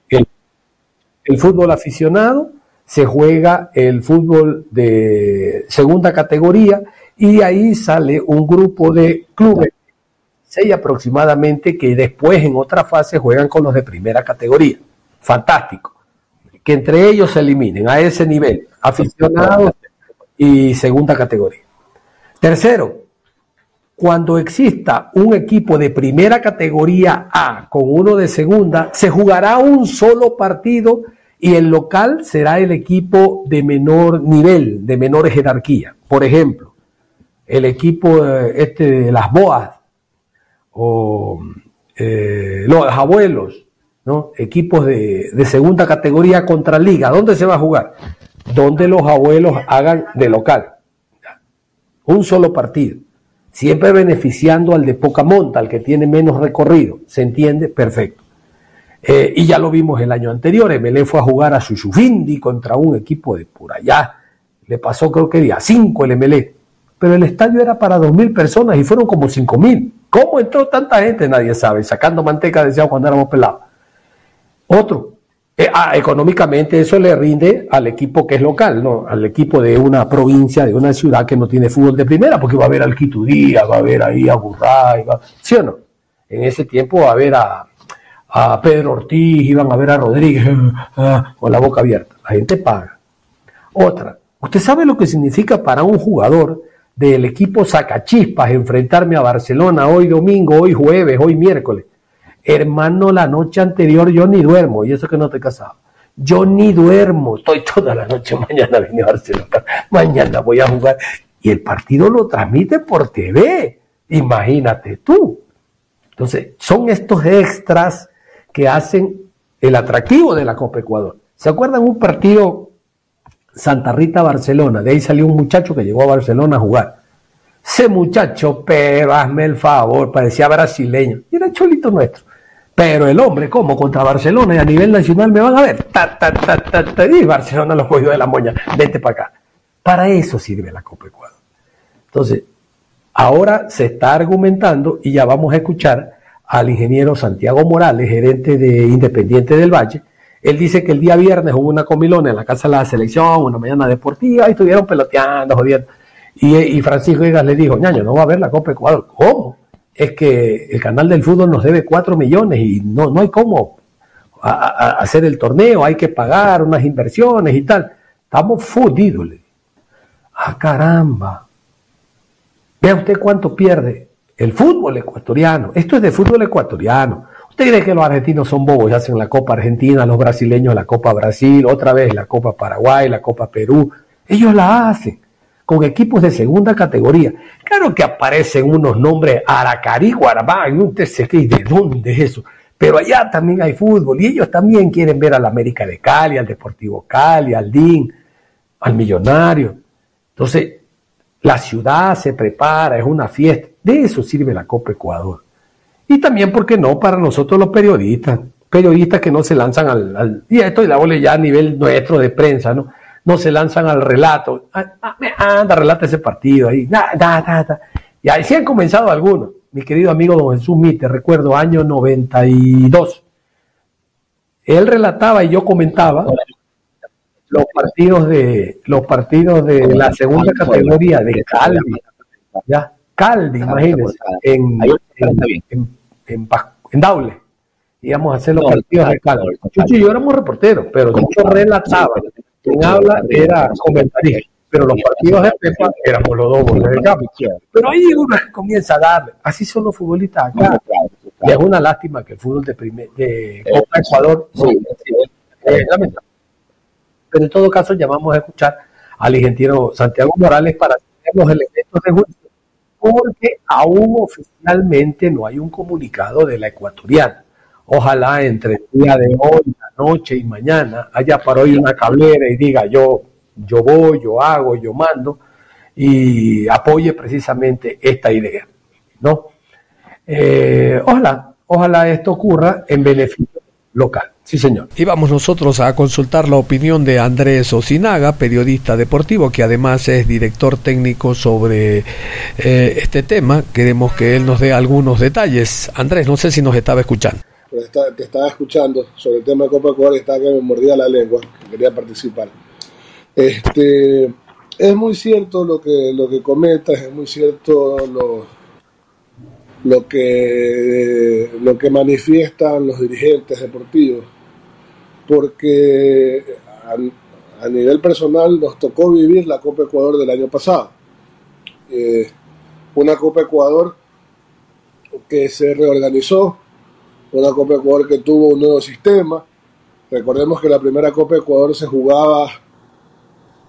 el, fútbol aficionado, se juega el fútbol de segunda categoría y ahí sale un grupo de clubes seis aproximadamente que después en otra fase juegan con los de primera categoría. Fantástico. Que entre ellos se eliminen a ese nivel, aficionados y segunda categoría. Tercero, cuando exista un equipo de primera categoría A con uno de segunda, se jugará un solo partido y el local será el equipo de menor nivel, de menor jerarquía. Por ejemplo, el equipo eh, este de las Boas o eh, los abuelos, equipos de, de, segunda categoría contra liga. ¿Dónde se va a jugar? Donde los abuelos hagan de local. Un solo partido. Siempre beneficiando al de poca monta, al que tiene menos recorrido. ¿Se entiende? Perfecto. Eh, y ya lo vimos el año anterior. Emelé fue a jugar a Sushufindi contra un equipo de por allá. Le pasó creo que día 5 el Emelé. Pero el estadio era para 2.000 personas y fueron como 5.000. ¿Cómo entró tanta gente? Nadie sabe. Sacando manteca, decía cuando éramos pelados. Otro. Eh, ah, económicamente eso le rinde al equipo que es local, ¿no? Al equipo de una provincia, de una ciudad que no tiene fútbol de primera, porque va a haber al Quitudía, va a haber ahí a Burray, ¿sí o no? En ese tiempo va a haber a, a Pedro Ortiz, iban a ver a Rodríguez *laughs* ah, con la boca abierta. La gente paga. Otra, ¿usted sabe lo que significa para un jugador del equipo Sacachispas enfrentarme a Barcelona hoy domingo, hoy jueves, hoy miércoles. Hermano, la noche anterior yo ni duermo, y eso que no te casado. Yo ni duermo, estoy toda la noche, mañana vine a Barcelona, mañana voy a jugar. Y el partido lo transmite por TV, imagínate tú. Entonces, son estos extras que hacen el atractivo de la Copa Ecuador. ¿Se acuerdan un partido Santa Rita, Barcelona. De ahí salió un muchacho que llegó a Barcelona a jugar. Ese muchacho, pero hazme el favor, parecía brasileño. Y era cholito nuestro. Pero el hombre, como contra Barcelona y a nivel nacional me van a ver. Ta, ta, ta, ta, y Barcelona lo cogió de la moña. Vete para acá. Para eso sirve la Copa Ecuador. Entonces, ahora se está argumentando y ya vamos a escuchar al ingeniero Santiago Morales, gerente de Independiente del Valle, él dice que el día viernes hubo una comilona en la casa de la selección, una mañana deportiva, y estuvieron peloteando, jodiendo. Y, Francisco Higas le dijo, ñaño, no va a haber la Copa Ecuador. ¿Cómo? Es que el canal del fútbol nos debe cuatro millones y no, no hay cómo hacer el torneo, hay que pagar unas inversiones y tal. Estamos fudidos. Ah, caramba. Vea usted cuánto pierde el fútbol ecuatoriano. Esto es de fútbol ecuatoriano. ¿Usted cree que los argentinos son bobos hacen la Copa Argentina, los brasileños la Copa Brasil, otra vez la Copa Paraguay, la Copa Perú? Ellos la hacen con equipos de segunda categoría. Claro que aparecen unos nombres Aracari, Guarabá, y un TCG, ¿de dónde es eso? Pero allá también hay fútbol y ellos también quieren ver al América de Cali, al Deportivo Cali, al DIN, al Millonario. Entonces, la ciudad se prepara, es una fiesta. De eso sirve la Copa Ecuador. Y también, ¿por qué no?, para nosotros los periodistas, periodistas que no se lanzan al, y esto la ole ya a nivel nuestro de prensa, ¿no? No se lanzan al relato, ah, ah, anda, relata ese partido ahí, y ahí sí han comenzado algunos. Mi querido amigo don Jesús Mite, recuerdo, año 92. Él relataba y yo comentaba los partidos de los partidos de la segunda categoría de Calvi, ya, Calvi, imagínense, en, en, en, en. Íbamos a hacer los partidos de calor. Chucho y yo éramos reporteros, pero relataba. Quien habla era comentarista. Pero los partidos de Pepa éramos los dos goles de campo. Pero ahí uno comienza a darle. Así son los futbolistas acá. Y es una lástima que el fútbol de, primer, de Copa Ecuador. Eh, pero en todo caso, llamamos a escuchar al ingeniero Santiago Morales para tener los elementos de juicio porque aún oficialmente no hay un comunicado de la ecuatoriana. Ojalá entre el día de hoy, la noche y mañana haya para hoy una cablera y diga yo yo voy, yo hago, yo mando y apoye precisamente esta idea, ¿no? Eh, ojalá, ojalá esto ocurra en beneficio local. Sí, señor. Y vamos nosotros a consultar la opinión de Andrés Osinaga, periodista deportivo, que además es director técnico sobre eh, este tema. Queremos que él nos dé algunos detalles. Andrés, no sé si nos estaba escuchando. Te estaba escuchando sobre el tema de Copa Ecuador y estaba que me mordía la lengua, que quería participar. Este, es muy cierto lo que, lo que comentas, es muy cierto lo, lo, que, lo que manifiestan los dirigentes deportivos porque a, nivel personal nos tocó vivir la Copa Ecuador del año pasado. Eh, una Copa Ecuador que se reorganizó, una Copa Ecuador que tuvo un nuevo sistema. Recordemos que la primera Copa Ecuador se jugaba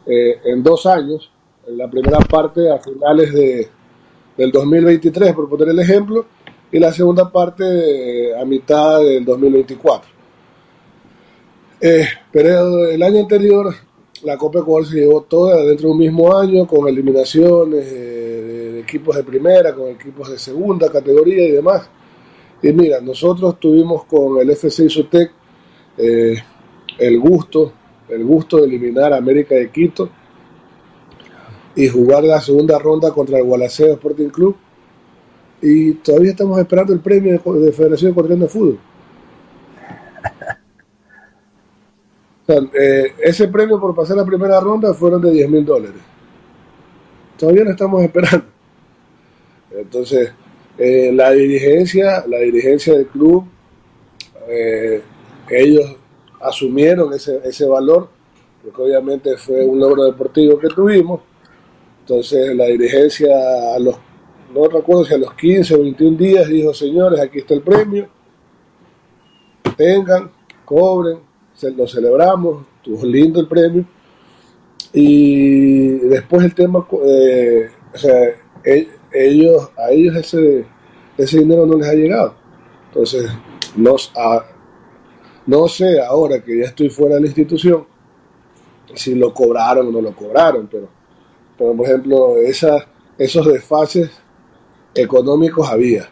eh, en dos años, la primera parte a finales de, del 2023, por poner el ejemplo, y la segunda parte eh, a mitad del 2024. Eh, pero el año anterior la Copa Ecuador se llevó toda dentro de un mismo año con eliminaciones de, equipos de primera, con equipos de segunda categoría y demás. Y mira, nosotros tuvimos con el FC Isotec eh, el gusto, el gusto de eliminar a América de Quito y jugar la segunda ronda contra el Gualaceo Sporting Club. Y todavía estamos esperando el premio de, de Federación Ecuatoriana de Fútbol. Eh, ese premio por pasar la primera ronda fueron de 10 mil dólares. Todavía no estamos esperando. Entonces, eh, la dirigencia, la dirigencia del club, eh, ellos asumieron ese, ese valor, porque obviamente fue un logro deportivo que tuvimos. Entonces, la dirigencia a los, no recuerdo si a los 15 o 21 días dijo, señores, aquí está el premio, tengan, cobren, lo celebramos, estuvo lindo el premio. Y después el tema, eh, o sea, ellos, a ellos ese, ese dinero no les ha llegado. Entonces, no, no sé ahora que ya estoy fuera de la institución si lo cobraron o no lo cobraron, pero, por ejemplo, esa, esos desfases económicos había.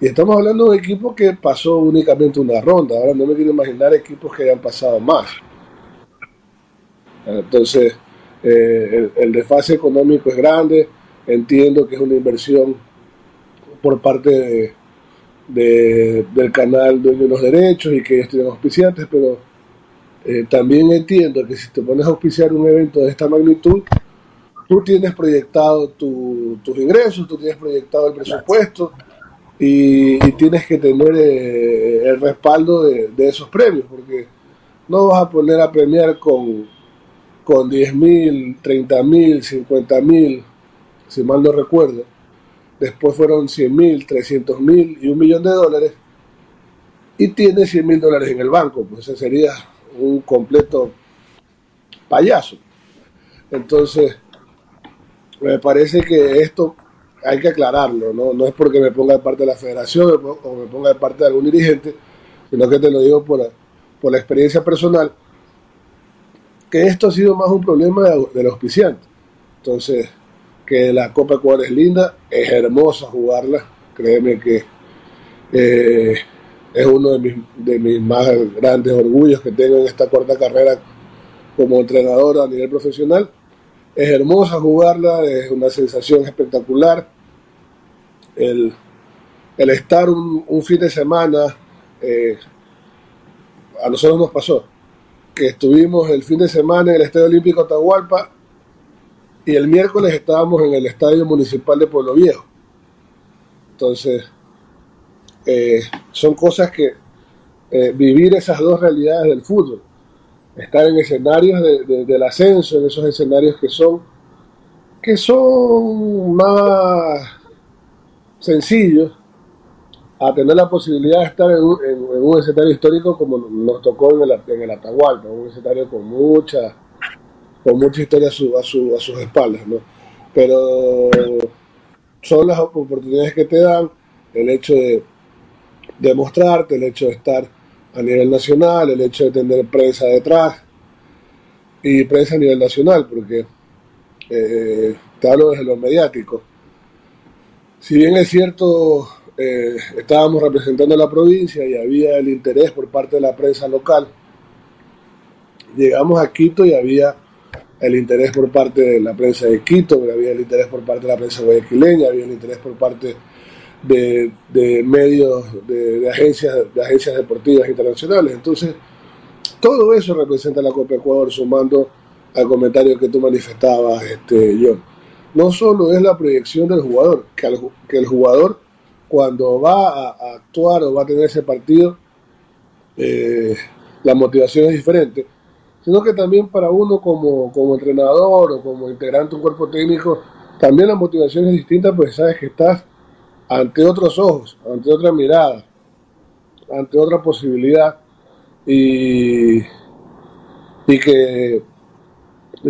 Y estamos hablando de un equipo que pasó únicamente una ronda. Ahora no me quiero imaginar equipos que hayan pasado más. Entonces, eh, el, desfase económico es grande. Entiendo que es una inversión por parte del canal de los derechos y que ellos tienen auspiciantes, pero eh, también entiendo que si te pones a auspiciar un evento de esta magnitud, tú tienes proyectado tus ingresos, tú tienes proyectado el presupuesto y, tienes que tener eh, el respaldo de, esos premios, porque no vas a poner a premiar con, con 10 mil, 30 mil, 50 mil, si mal no recuerdo. Después fueron 100 mil, 300 mil y un millón de dólares. Y tienes 100 mil dólares en el banco, pues ese sería un completo payaso. Entonces, me parece que esto hay que aclararlo, ¿no? no es porque me ponga de parte de la federación o me ponga de parte de algún dirigente, sino que te lo digo por, por la experiencia personal, que esto ha sido más un problema del auspiciante. Entonces, que la Copa Ecuador es linda, es hermosa jugarla, créeme que eh, es uno de mis, de mis más grandes orgullos que tengo en esta corta carrera como entrenador a nivel profesional es hermosa jugarla, es una sensación espectacular. El, estar un, fin de semana, eh, a nosotros nos pasó, que estuvimos el fin de semana en el Estadio Olímpico Atahualpa y el miércoles estábamos en el Estadio Municipal de Pueblo Viejo. Entonces, eh, son cosas que eh, vivir esas dos realidades del fútbol estar en escenarios del ascenso, en esos escenarios que son, que son más sencillos a tener la posibilidad de estar en un, escenario histórico como nos tocó en el, en el Atahualpa, un escenario con mucha, con mucha historia a, su, sus espaldas, ¿no? Pero son las oportunidades que te dan, el hecho de, de mostrarte, el hecho de estar a nivel nacional, el hecho de tener prensa detrás. y prensa a nivel nacional, porque eh, te hablo desde lo mediático. Si bien es cierto, eh, estábamos representando a la provincia y había el interés por parte de la prensa local, llegamos a Quito y había el interés por parte de la prensa de Quito, había el interés por parte de la prensa guayaquileña, había el interés por parte de, medios, de, agencias, de agencias deportivas internacionales. Entonces, todo eso representa la Copa Ecuador, sumando al comentario que tú manifestabas, este, John. No solo es la proyección del jugador, que, que el jugador cuando va a, actuar o va a tener ese partido, eh, la motivación es diferente, sino que también para uno como, como entrenador o como integrante de un cuerpo técnico, también la motivación es distinta, pues sabes que estás ante otros ojos, ante otra mirada, ante otra posibilidad. Y, y, que,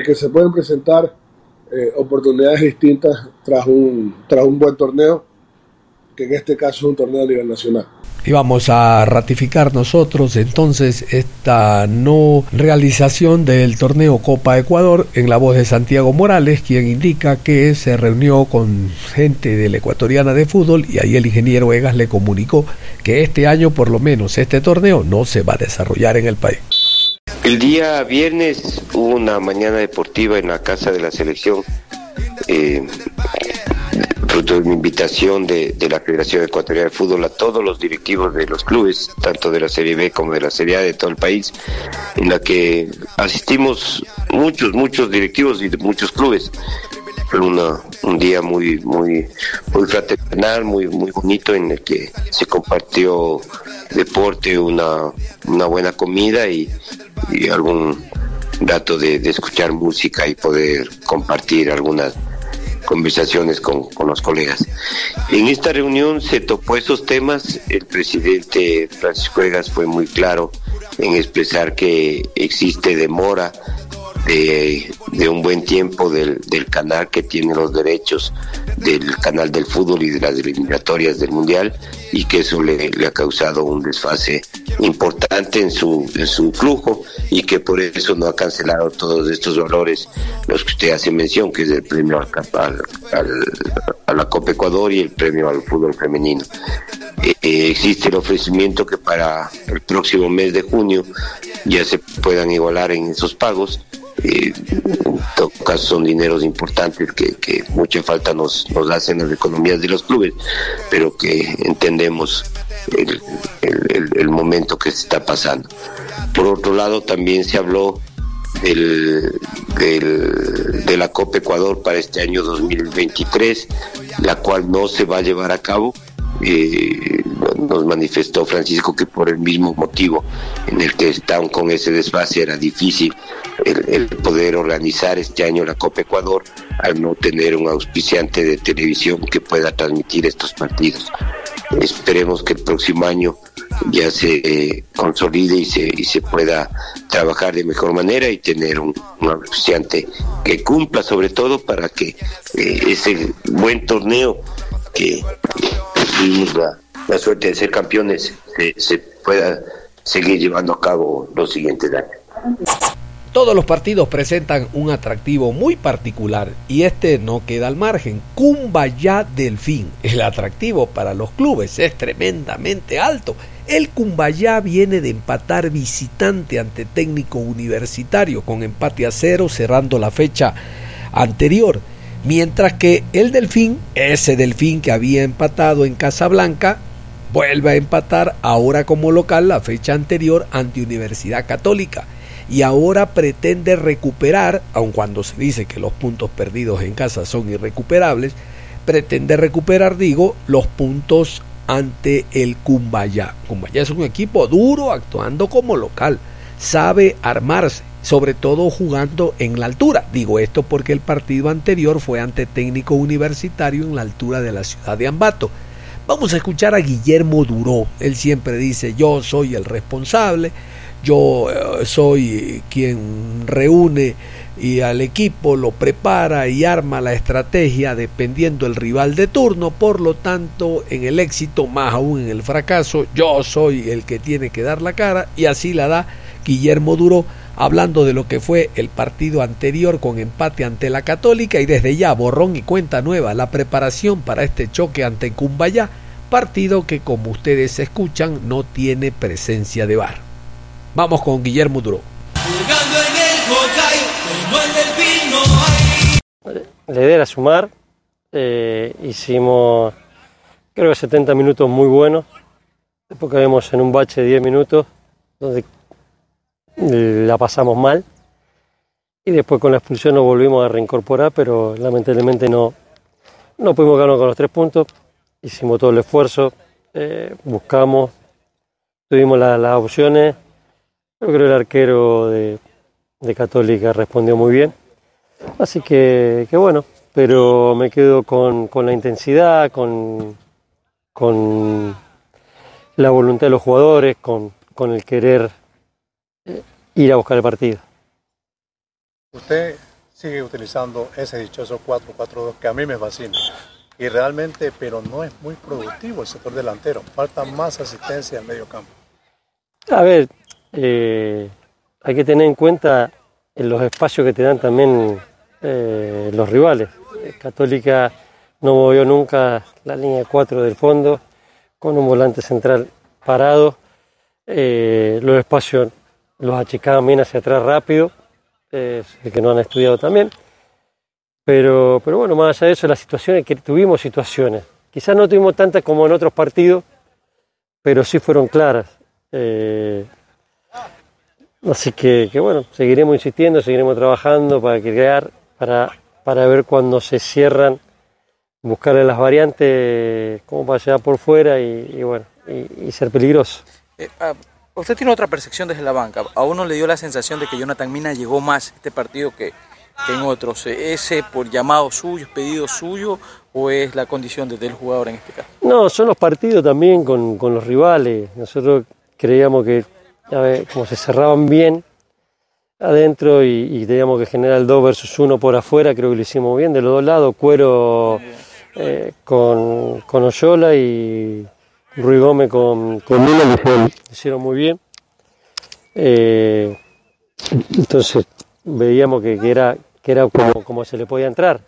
que se pueden presentar eh, oportunidades distintas tras un, tras un buen torneo, que en este caso es un torneo a nivel nacional y vamos a ratificar nosotros entonces esta no realización del torneo Copa Ecuador en la voz de Santiago Morales, quien indica que se reunió con gente de la ecuatoriana de fútbol y ahí el ingeniero Egas le comunicó que este año por lo menos este torneo no se va a desarrollar en el país. El día viernes hubo una mañana deportiva en la casa de la selección. Eh, fruto de una invitación de, la Federación Ecuatoriana de Fútbol a todos los directivos de los clubes, tanto de la Serie B como de la Serie A de todo el país, en la que asistimos muchos, muchos directivos y de muchos clubes. Fue un día muy, muy, muy fraternal, muy, muy bonito en el que se compartió deporte, una, una buena comida y, algún dato de escuchar música y poder compartir algunas conversaciones con, los colegas. En esta reunión se topó esos temas, el presidente Francisco Egas fue muy claro en expresar que existe demora de, un buen tiempo del, del, canal que tiene los derechos del canal del fútbol y de las eliminatorias del mundial y que eso le, ha causado un desfase importante en su, en su flujo y que por eso no ha cancelado todos estos valores, los que usted hace mención, que es el premio al, a la Copa Ecuador y el premio al fútbol femenino. Eh, existe el ofrecimiento que para el próximo mes de junio ya se puedan igualar en esos pagos en todo caso son dineros importantes que, mucha falta nos, nos hacen las economías de los clubes, pero que entendemos el, momento que se está pasando. Por otro lado, también se habló del, de la Copa Ecuador para este año 2023, la cual no se va a llevar a cabo. Eh, nos manifestó Francisco que por el mismo motivo en el que estaban con ese desfase era difícil el, poder organizar este año la Copa Ecuador al no tener un auspiciante de televisión que pueda transmitir estos partidos. Esperemos que el próximo año ya se eh, consolide y se, y se pueda trabajar de mejor manera y tener un, auspiciante que cumpla sobre todo para que eh, ese buen torneo que tuvimos la, suerte de ser campeones se, pueda seguir llevando a cabo los siguientes años. Todos los partidos presentan un atractivo muy particular y este no queda al margen. Cumbaya Delfín. El atractivo para los clubes es tremendamente alto. El Cumbayá viene de empatar visitante ante técnico universitario con empate a cero cerrando la fecha anterior. Mientras que el Delfín, ese Delfín que había empatado en Casablanca, vuelve a empatar ahora como local la fecha anterior ante Universidad Católica. Y ahora pretende recuperar, aun cuando se dice que los puntos perdidos en casa son irrecuperables, pretende recuperar, digo, los puntos ante el Cumbayá. Cumbayá es un equipo duro actuando como local, sabe armarse, sobre todo jugando en la altura. Digo esto porque el partido anterior fue ante técnico universitario en la altura de la ciudad de Ambato. Vamos a escuchar a Guillermo Duró. Él siempre dice, yo soy el responsable, yo eh, soy quien reúne y al equipo lo prepara y arma la estrategia dependiendo el rival de turno, por lo tanto en el éxito más aún en el fracaso yo soy el que tiene que dar la cara y así la da Guillermo Duro hablando de lo que fue el partido anterior con empate ante la Católica y desde ya borrón y cuenta nueva la preparación para este choque ante Cumbayá, partido que como ustedes escuchan no tiene presencia de bar. Vamos con Guillermo Duró. La idea era sumar, eh, hicimos creo que 70 minutos muy buenos, después caímos en un bache de 10 minutos donde la pasamos mal. Y después con la expulsión nos volvimos a reincorporar, pero lamentablemente no, no pudimos ganar con los tres puntos, hicimos todo el esfuerzo, eh, buscamos, tuvimos las opciones, yo creo que el arquero de, de Católica respondió muy bien, así que, que bueno, pero me quedo con, con la intensidad, con, con la voluntad de los jugadores, con, con el querer ir a buscar el partido. Usted sigue utilizando ese dichoso 4-4-2 que a mí me fascina. Y realmente, pero no es muy productivo el sector delantero. Falta más asistencia en medio campo. A ver, eh, hay que tener en cuenta en los espacios que te dan también eh, los rivales. Católica no movió nunca la línea 4 del fondo, con un volante central parado. Eh, los espacios los achicaban bien hacia atrás rápido, que no han estudiado también. Pero, pero bueno, más allá de eso, las situaciones que tuvimos situaciones. Quizás no tuvimos tantas como en otros partidos, pero sí fueron claras. Eh, así que, bueno, seguiremos insistiendo, seguiremos trabajando para crear, para, para ver cuando se cierran buscarle las variantes como para llegar por fuera y, bueno, y, ser peligroso. Eh, uh, usted tiene otra percepción desde la banca. A uno le dio la sensación de que Jonathan Mina llegó más este partido que, que en otros. ¿Ese por llamado suyo, pedido suyo o es la condición de, del jugador en este caso? No, son los partidos también con, con los rivales. Nosotros creíamos que a ver, como se cerraban bien adentro y, y teníamos que generar el 2 versus 1 por afuera, creo que lo hicimos bien de los dos lados. Cuero eh, con, con Oyola y Rui Gómez con, con Mina lo hicieron, hicieron muy bien. Eh, entonces veíamos que, que, era, que era como, como se le podía entrar.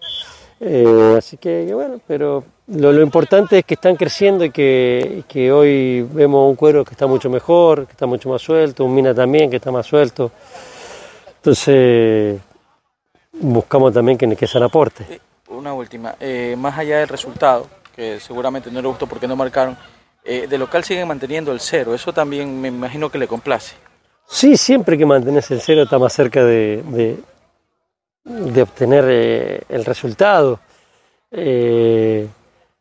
Eh, así que, que, bueno, pero lo, lo, importante es que están creciendo y que, que, hoy vemos un cuero que está mucho mejor, que está mucho más suelto, un Mina también que está más suelto. Entonces buscamos también que, que sean aporte una última. Eh, más allá del resultado, que seguramente no le gustó porque no marcaron, eh, de local siguen manteniendo el cero. Eso también me imagino que le complace. Sí, siempre que mantenés el cero está más cerca de, de, obtener eh, el resultado. Eh,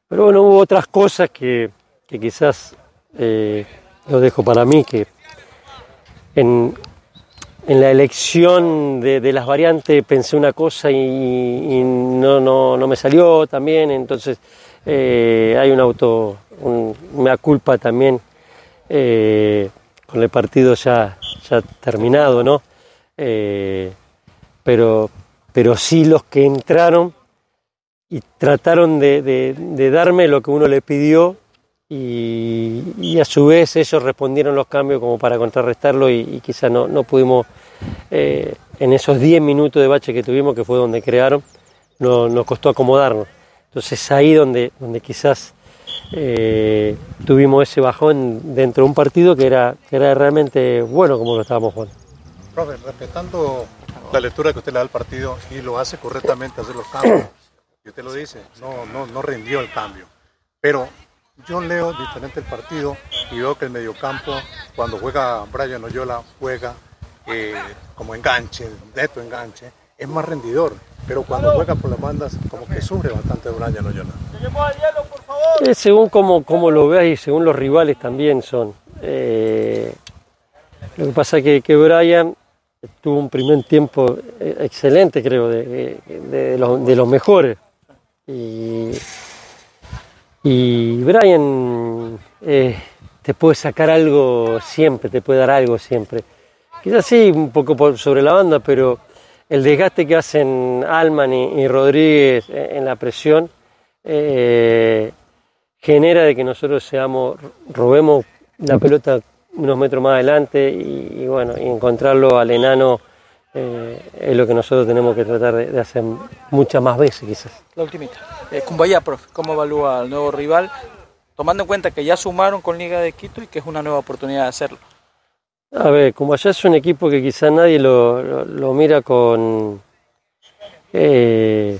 pero bueno, hubo otras cosas que, que quizás lo dejo para mí, que en, en la elección de, de, las variantes pensé una cosa y, y no, no, no, me salió también, entonces eh, hay un auto, un, una culpa también eh, con el partido ya, ya terminado, ¿no? Eh, pero, pero sí los que entraron y trataron de, darme lo que uno le pidió y, a su vez ellos respondieron los cambios como para contrarrestarlo y, y quizás no, no pudimos en esos 10 minutos de bache que tuvimos, que fue donde crearon, no, nos costó acomodarnos. Entonces ahí donde, donde quizás eh, tuvimos ese bajón dentro de un partido que era, que era realmente bueno como lo estábamos jugando. Profe, respetando la lectura que usted le da al partido y lo hace correctamente, hacer los cambios, y usted lo dice, no, no, no rindió el cambio. Pero yo leo diferente el partido y veo que el mediocampo, cuando juega Brian Oyola, juega eh, como enganche, neto enganche, es más rendidor. Pero cuando juega por las bandas, como que sufre bastante Brian Oyola. Eh, según como, como lo veas y según los rivales también son. Eh, lo que pasa es que, que Brian tuvo un primer tiempo eh, excelente, creo, de, de, de, los, de los mejores. Y y Brian eh, te puede sacar algo siempre, te puede dar algo siempre. Quizás sí, un poco por sobre la banda, pero el desgaste que hacen Alman y, Rodríguez en la presión eh, genera de que nosotros seamos, robemos la pelota unos metros más adelante y, bueno, y encontrarlo al enano eh, es lo que nosotros tenemos que tratar de, hacer muchas más veces quizás. La ultimita. Eh, profe, ¿cómo evalúa al nuevo rival? Tomando en cuenta que ya sumaron con Liga de Quito y que es una nueva oportunidad de hacerlo. A ver, Cumbaya es un equipo que quizás nadie lo, mira con... Eh,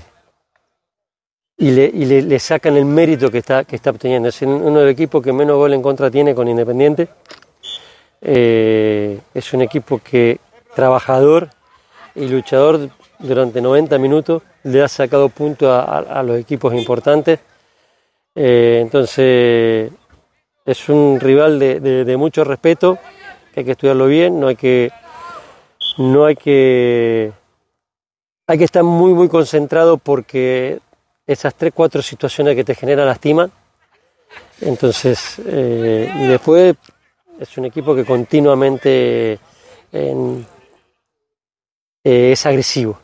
y, le, sacan el mérito que está, que está obteniendo. Es uno de los equipos que menos gol en contra tiene con Independiente. Eh, es un equipo que trabajador y luchador durante 90 minutos le ha sacado puntos a, los equipos importantes. Eh, entonces es un rival de, mucho respeto, que hay que estudiarlo bien, no hay que, no hay que, hay que estar muy muy concentrado porque esas tres, cuatro situaciones que te generan lastiman. Entonces, eh, y después es un equipo que continuamente eh, es agresivo.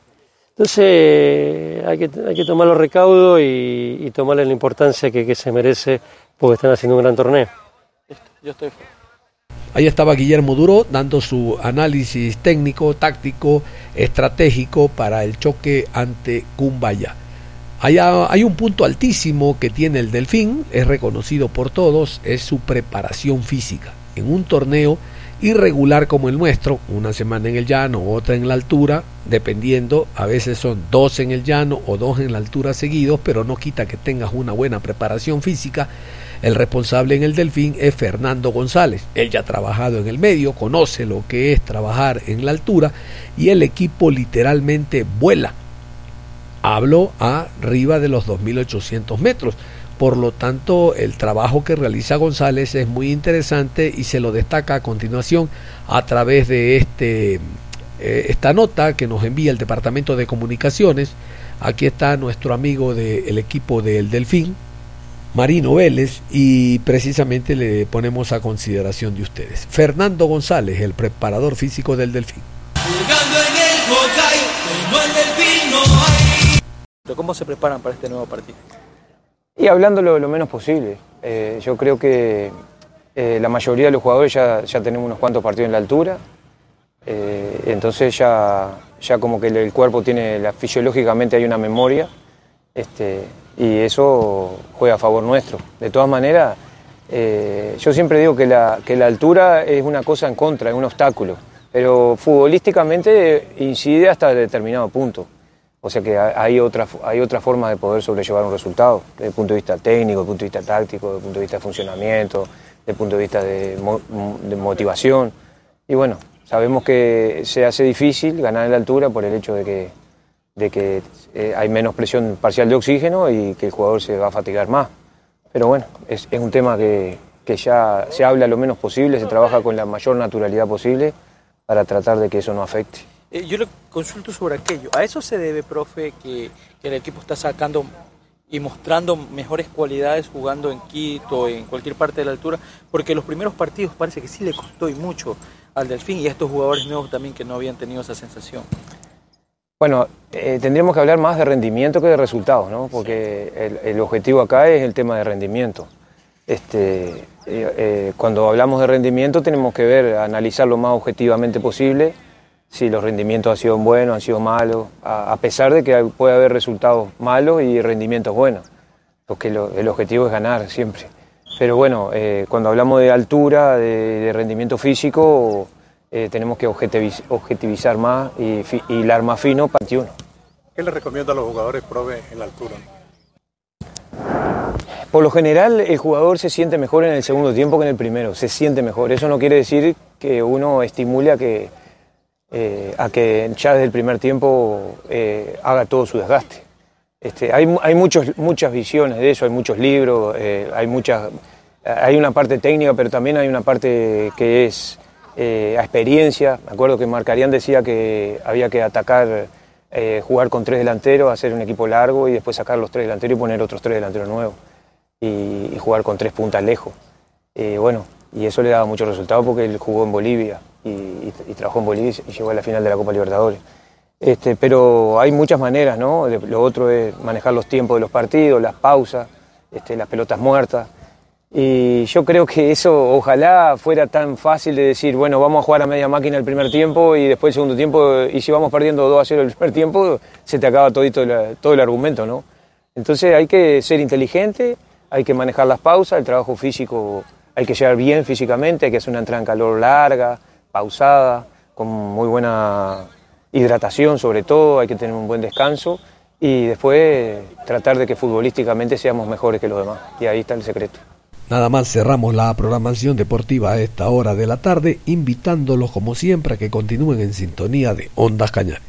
Entonces hay que, hay que tomar los recaudos y, tomarle la importancia que, se merece porque están haciendo un gran torneo. Yo estoy... Ahí estaba Guillermo Duro dando su análisis técnico, táctico, estratégico para el choque ante Cumbaya. Hay, un punto altísimo que tiene el Delfín, es reconocido por todos, es su preparación física. En un torneo irregular como el nuestro, una semana en el llano, otra en la altura, dependiendo, a veces son dos en el llano o dos en la altura seguidos, pero no quita que tengas una buena preparación física. El responsable en el Delfín es Fernando González. Él ya ha trabajado en el medio, conoce lo que es trabajar en la altura y el equipo literalmente vuela hablo arriba de los 2.800 metros. Por lo tanto, el trabajo que realiza González es muy interesante y se lo destaca a continuación a través de este, eh, esta nota que nos envía el Departamento de Comunicaciones. Aquí está nuestro amigo del equipo del Delfín, Marino Vélez, y precisamente le ponemos a consideración de ustedes. Fernando González, el preparador físico del Delfín. ¿Cómo se preparan para este nuevo partido? Y hablando lo, menos posible. Eh, yo creo que eh, la mayoría de los jugadores ya, ya, tenemos unos cuantos partidos en la altura. Eh, entonces ya, ya como que el, cuerpo tiene, la, fisiológicamente hay una memoria. Este, y eso juega a favor nuestro. De todas maneras, yo siempre digo que la, que la altura es una cosa en contra, es un obstáculo. Pero futbolísticamente incide hasta determinado punto. O sea que hay otra, hay otra forma de poder sobrellevar un resultado, desde el punto de vista técnico, desde el punto de vista táctico, desde el punto de vista de funcionamiento, desde el punto de vista de, motivación. Y bueno, sabemos que se hace difícil ganar en la altura por el hecho de que, de que eh, hay menos presión parcial de oxígeno y que el jugador se va a fatigar más. Pero bueno, es, un tema que, que ya se habla lo menos posible, se trabaja con la mayor naturalidad posible para tratar de que eso no afecte. Eh, yo le consulto sobre aquello. ¿A eso se debe, profe, que, el equipo está sacando y mostrando mejores cualidades jugando en Quito, en cualquier parte de la altura? Porque los primeros partidos parece que sí le costó y mucho al Delfín y a estos jugadores nuevos también que no habían tenido esa sensación. Bueno, eh, tendríamos que hablar más de rendimiento que de resultados, ¿no? Porque el, objetivo acá es el tema de rendimiento. Este, eh, cuando hablamos de rendimiento tenemos que ver, analizar lo más objetivamente posible si los rendimientos han sido buenos, han sido malos, a, pesar de que puede haber resultados malos y rendimientos buenos, porque el objetivo es ganar siempre. Pero bueno, eh, cuando hablamos de altura, de, rendimiento físico, eh, tenemos que objetivizar más y, hilar más fino para 21. ¿Qué le recomienda a los jugadores prove en la altura? Por lo general, el jugador se siente mejor en el segundo tiempo que en el primero, se siente mejor. Eso no quiere decir que uno estimule a que, eh, a que ya desde el primer tiempo eh, haga todo su desgaste. Este, hay hay muchos, muchas visiones de eso, hay muchos libros, eh, hay, muchas, hay una parte técnica, pero también hay una parte que es a experiencia. Me acuerdo que Marcarián decía que había que atacar, jugar con tres delanteros, hacer un equipo largo y después sacar los tres delanteros y poner otros tres delanteros nuevos y, jugar con tres puntas lejos. bueno, y eso le daba mucho resultado porque él jugó en Bolivia y, trabajó en Bolivia y llegó a la final de la Copa Libertadores. Este, pero hay muchas maneras, ¿no? Lo otro es manejar los tiempos de los partidos, las pausas, este, las pelotas muertas. Y yo creo que eso ojalá fuera tan fácil de decir, bueno, vamos a jugar a media máquina el primer tiempo y después el segundo tiempo, y si vamos perdiendo 2 a 0 el primer tiempo, se te acaba todito todo el argumento, ¿no? Entonces hay que ser inteligente, hay que manejar las pausas, el trabajo físico hay que llegar bien físicamente, hay que hacer una entrada en calor larga, pausada, con muy buena hidratación sobre todo, hay que tener un buen descanso y después tratar de que futbolísticamente seamos mejores que los demás. Y ahí está el secreto. Nada más cerramos la programación deportiva a esta hora de la tarde, invitándolos como siempre a que continúen en sintonía de Ondas Cañares.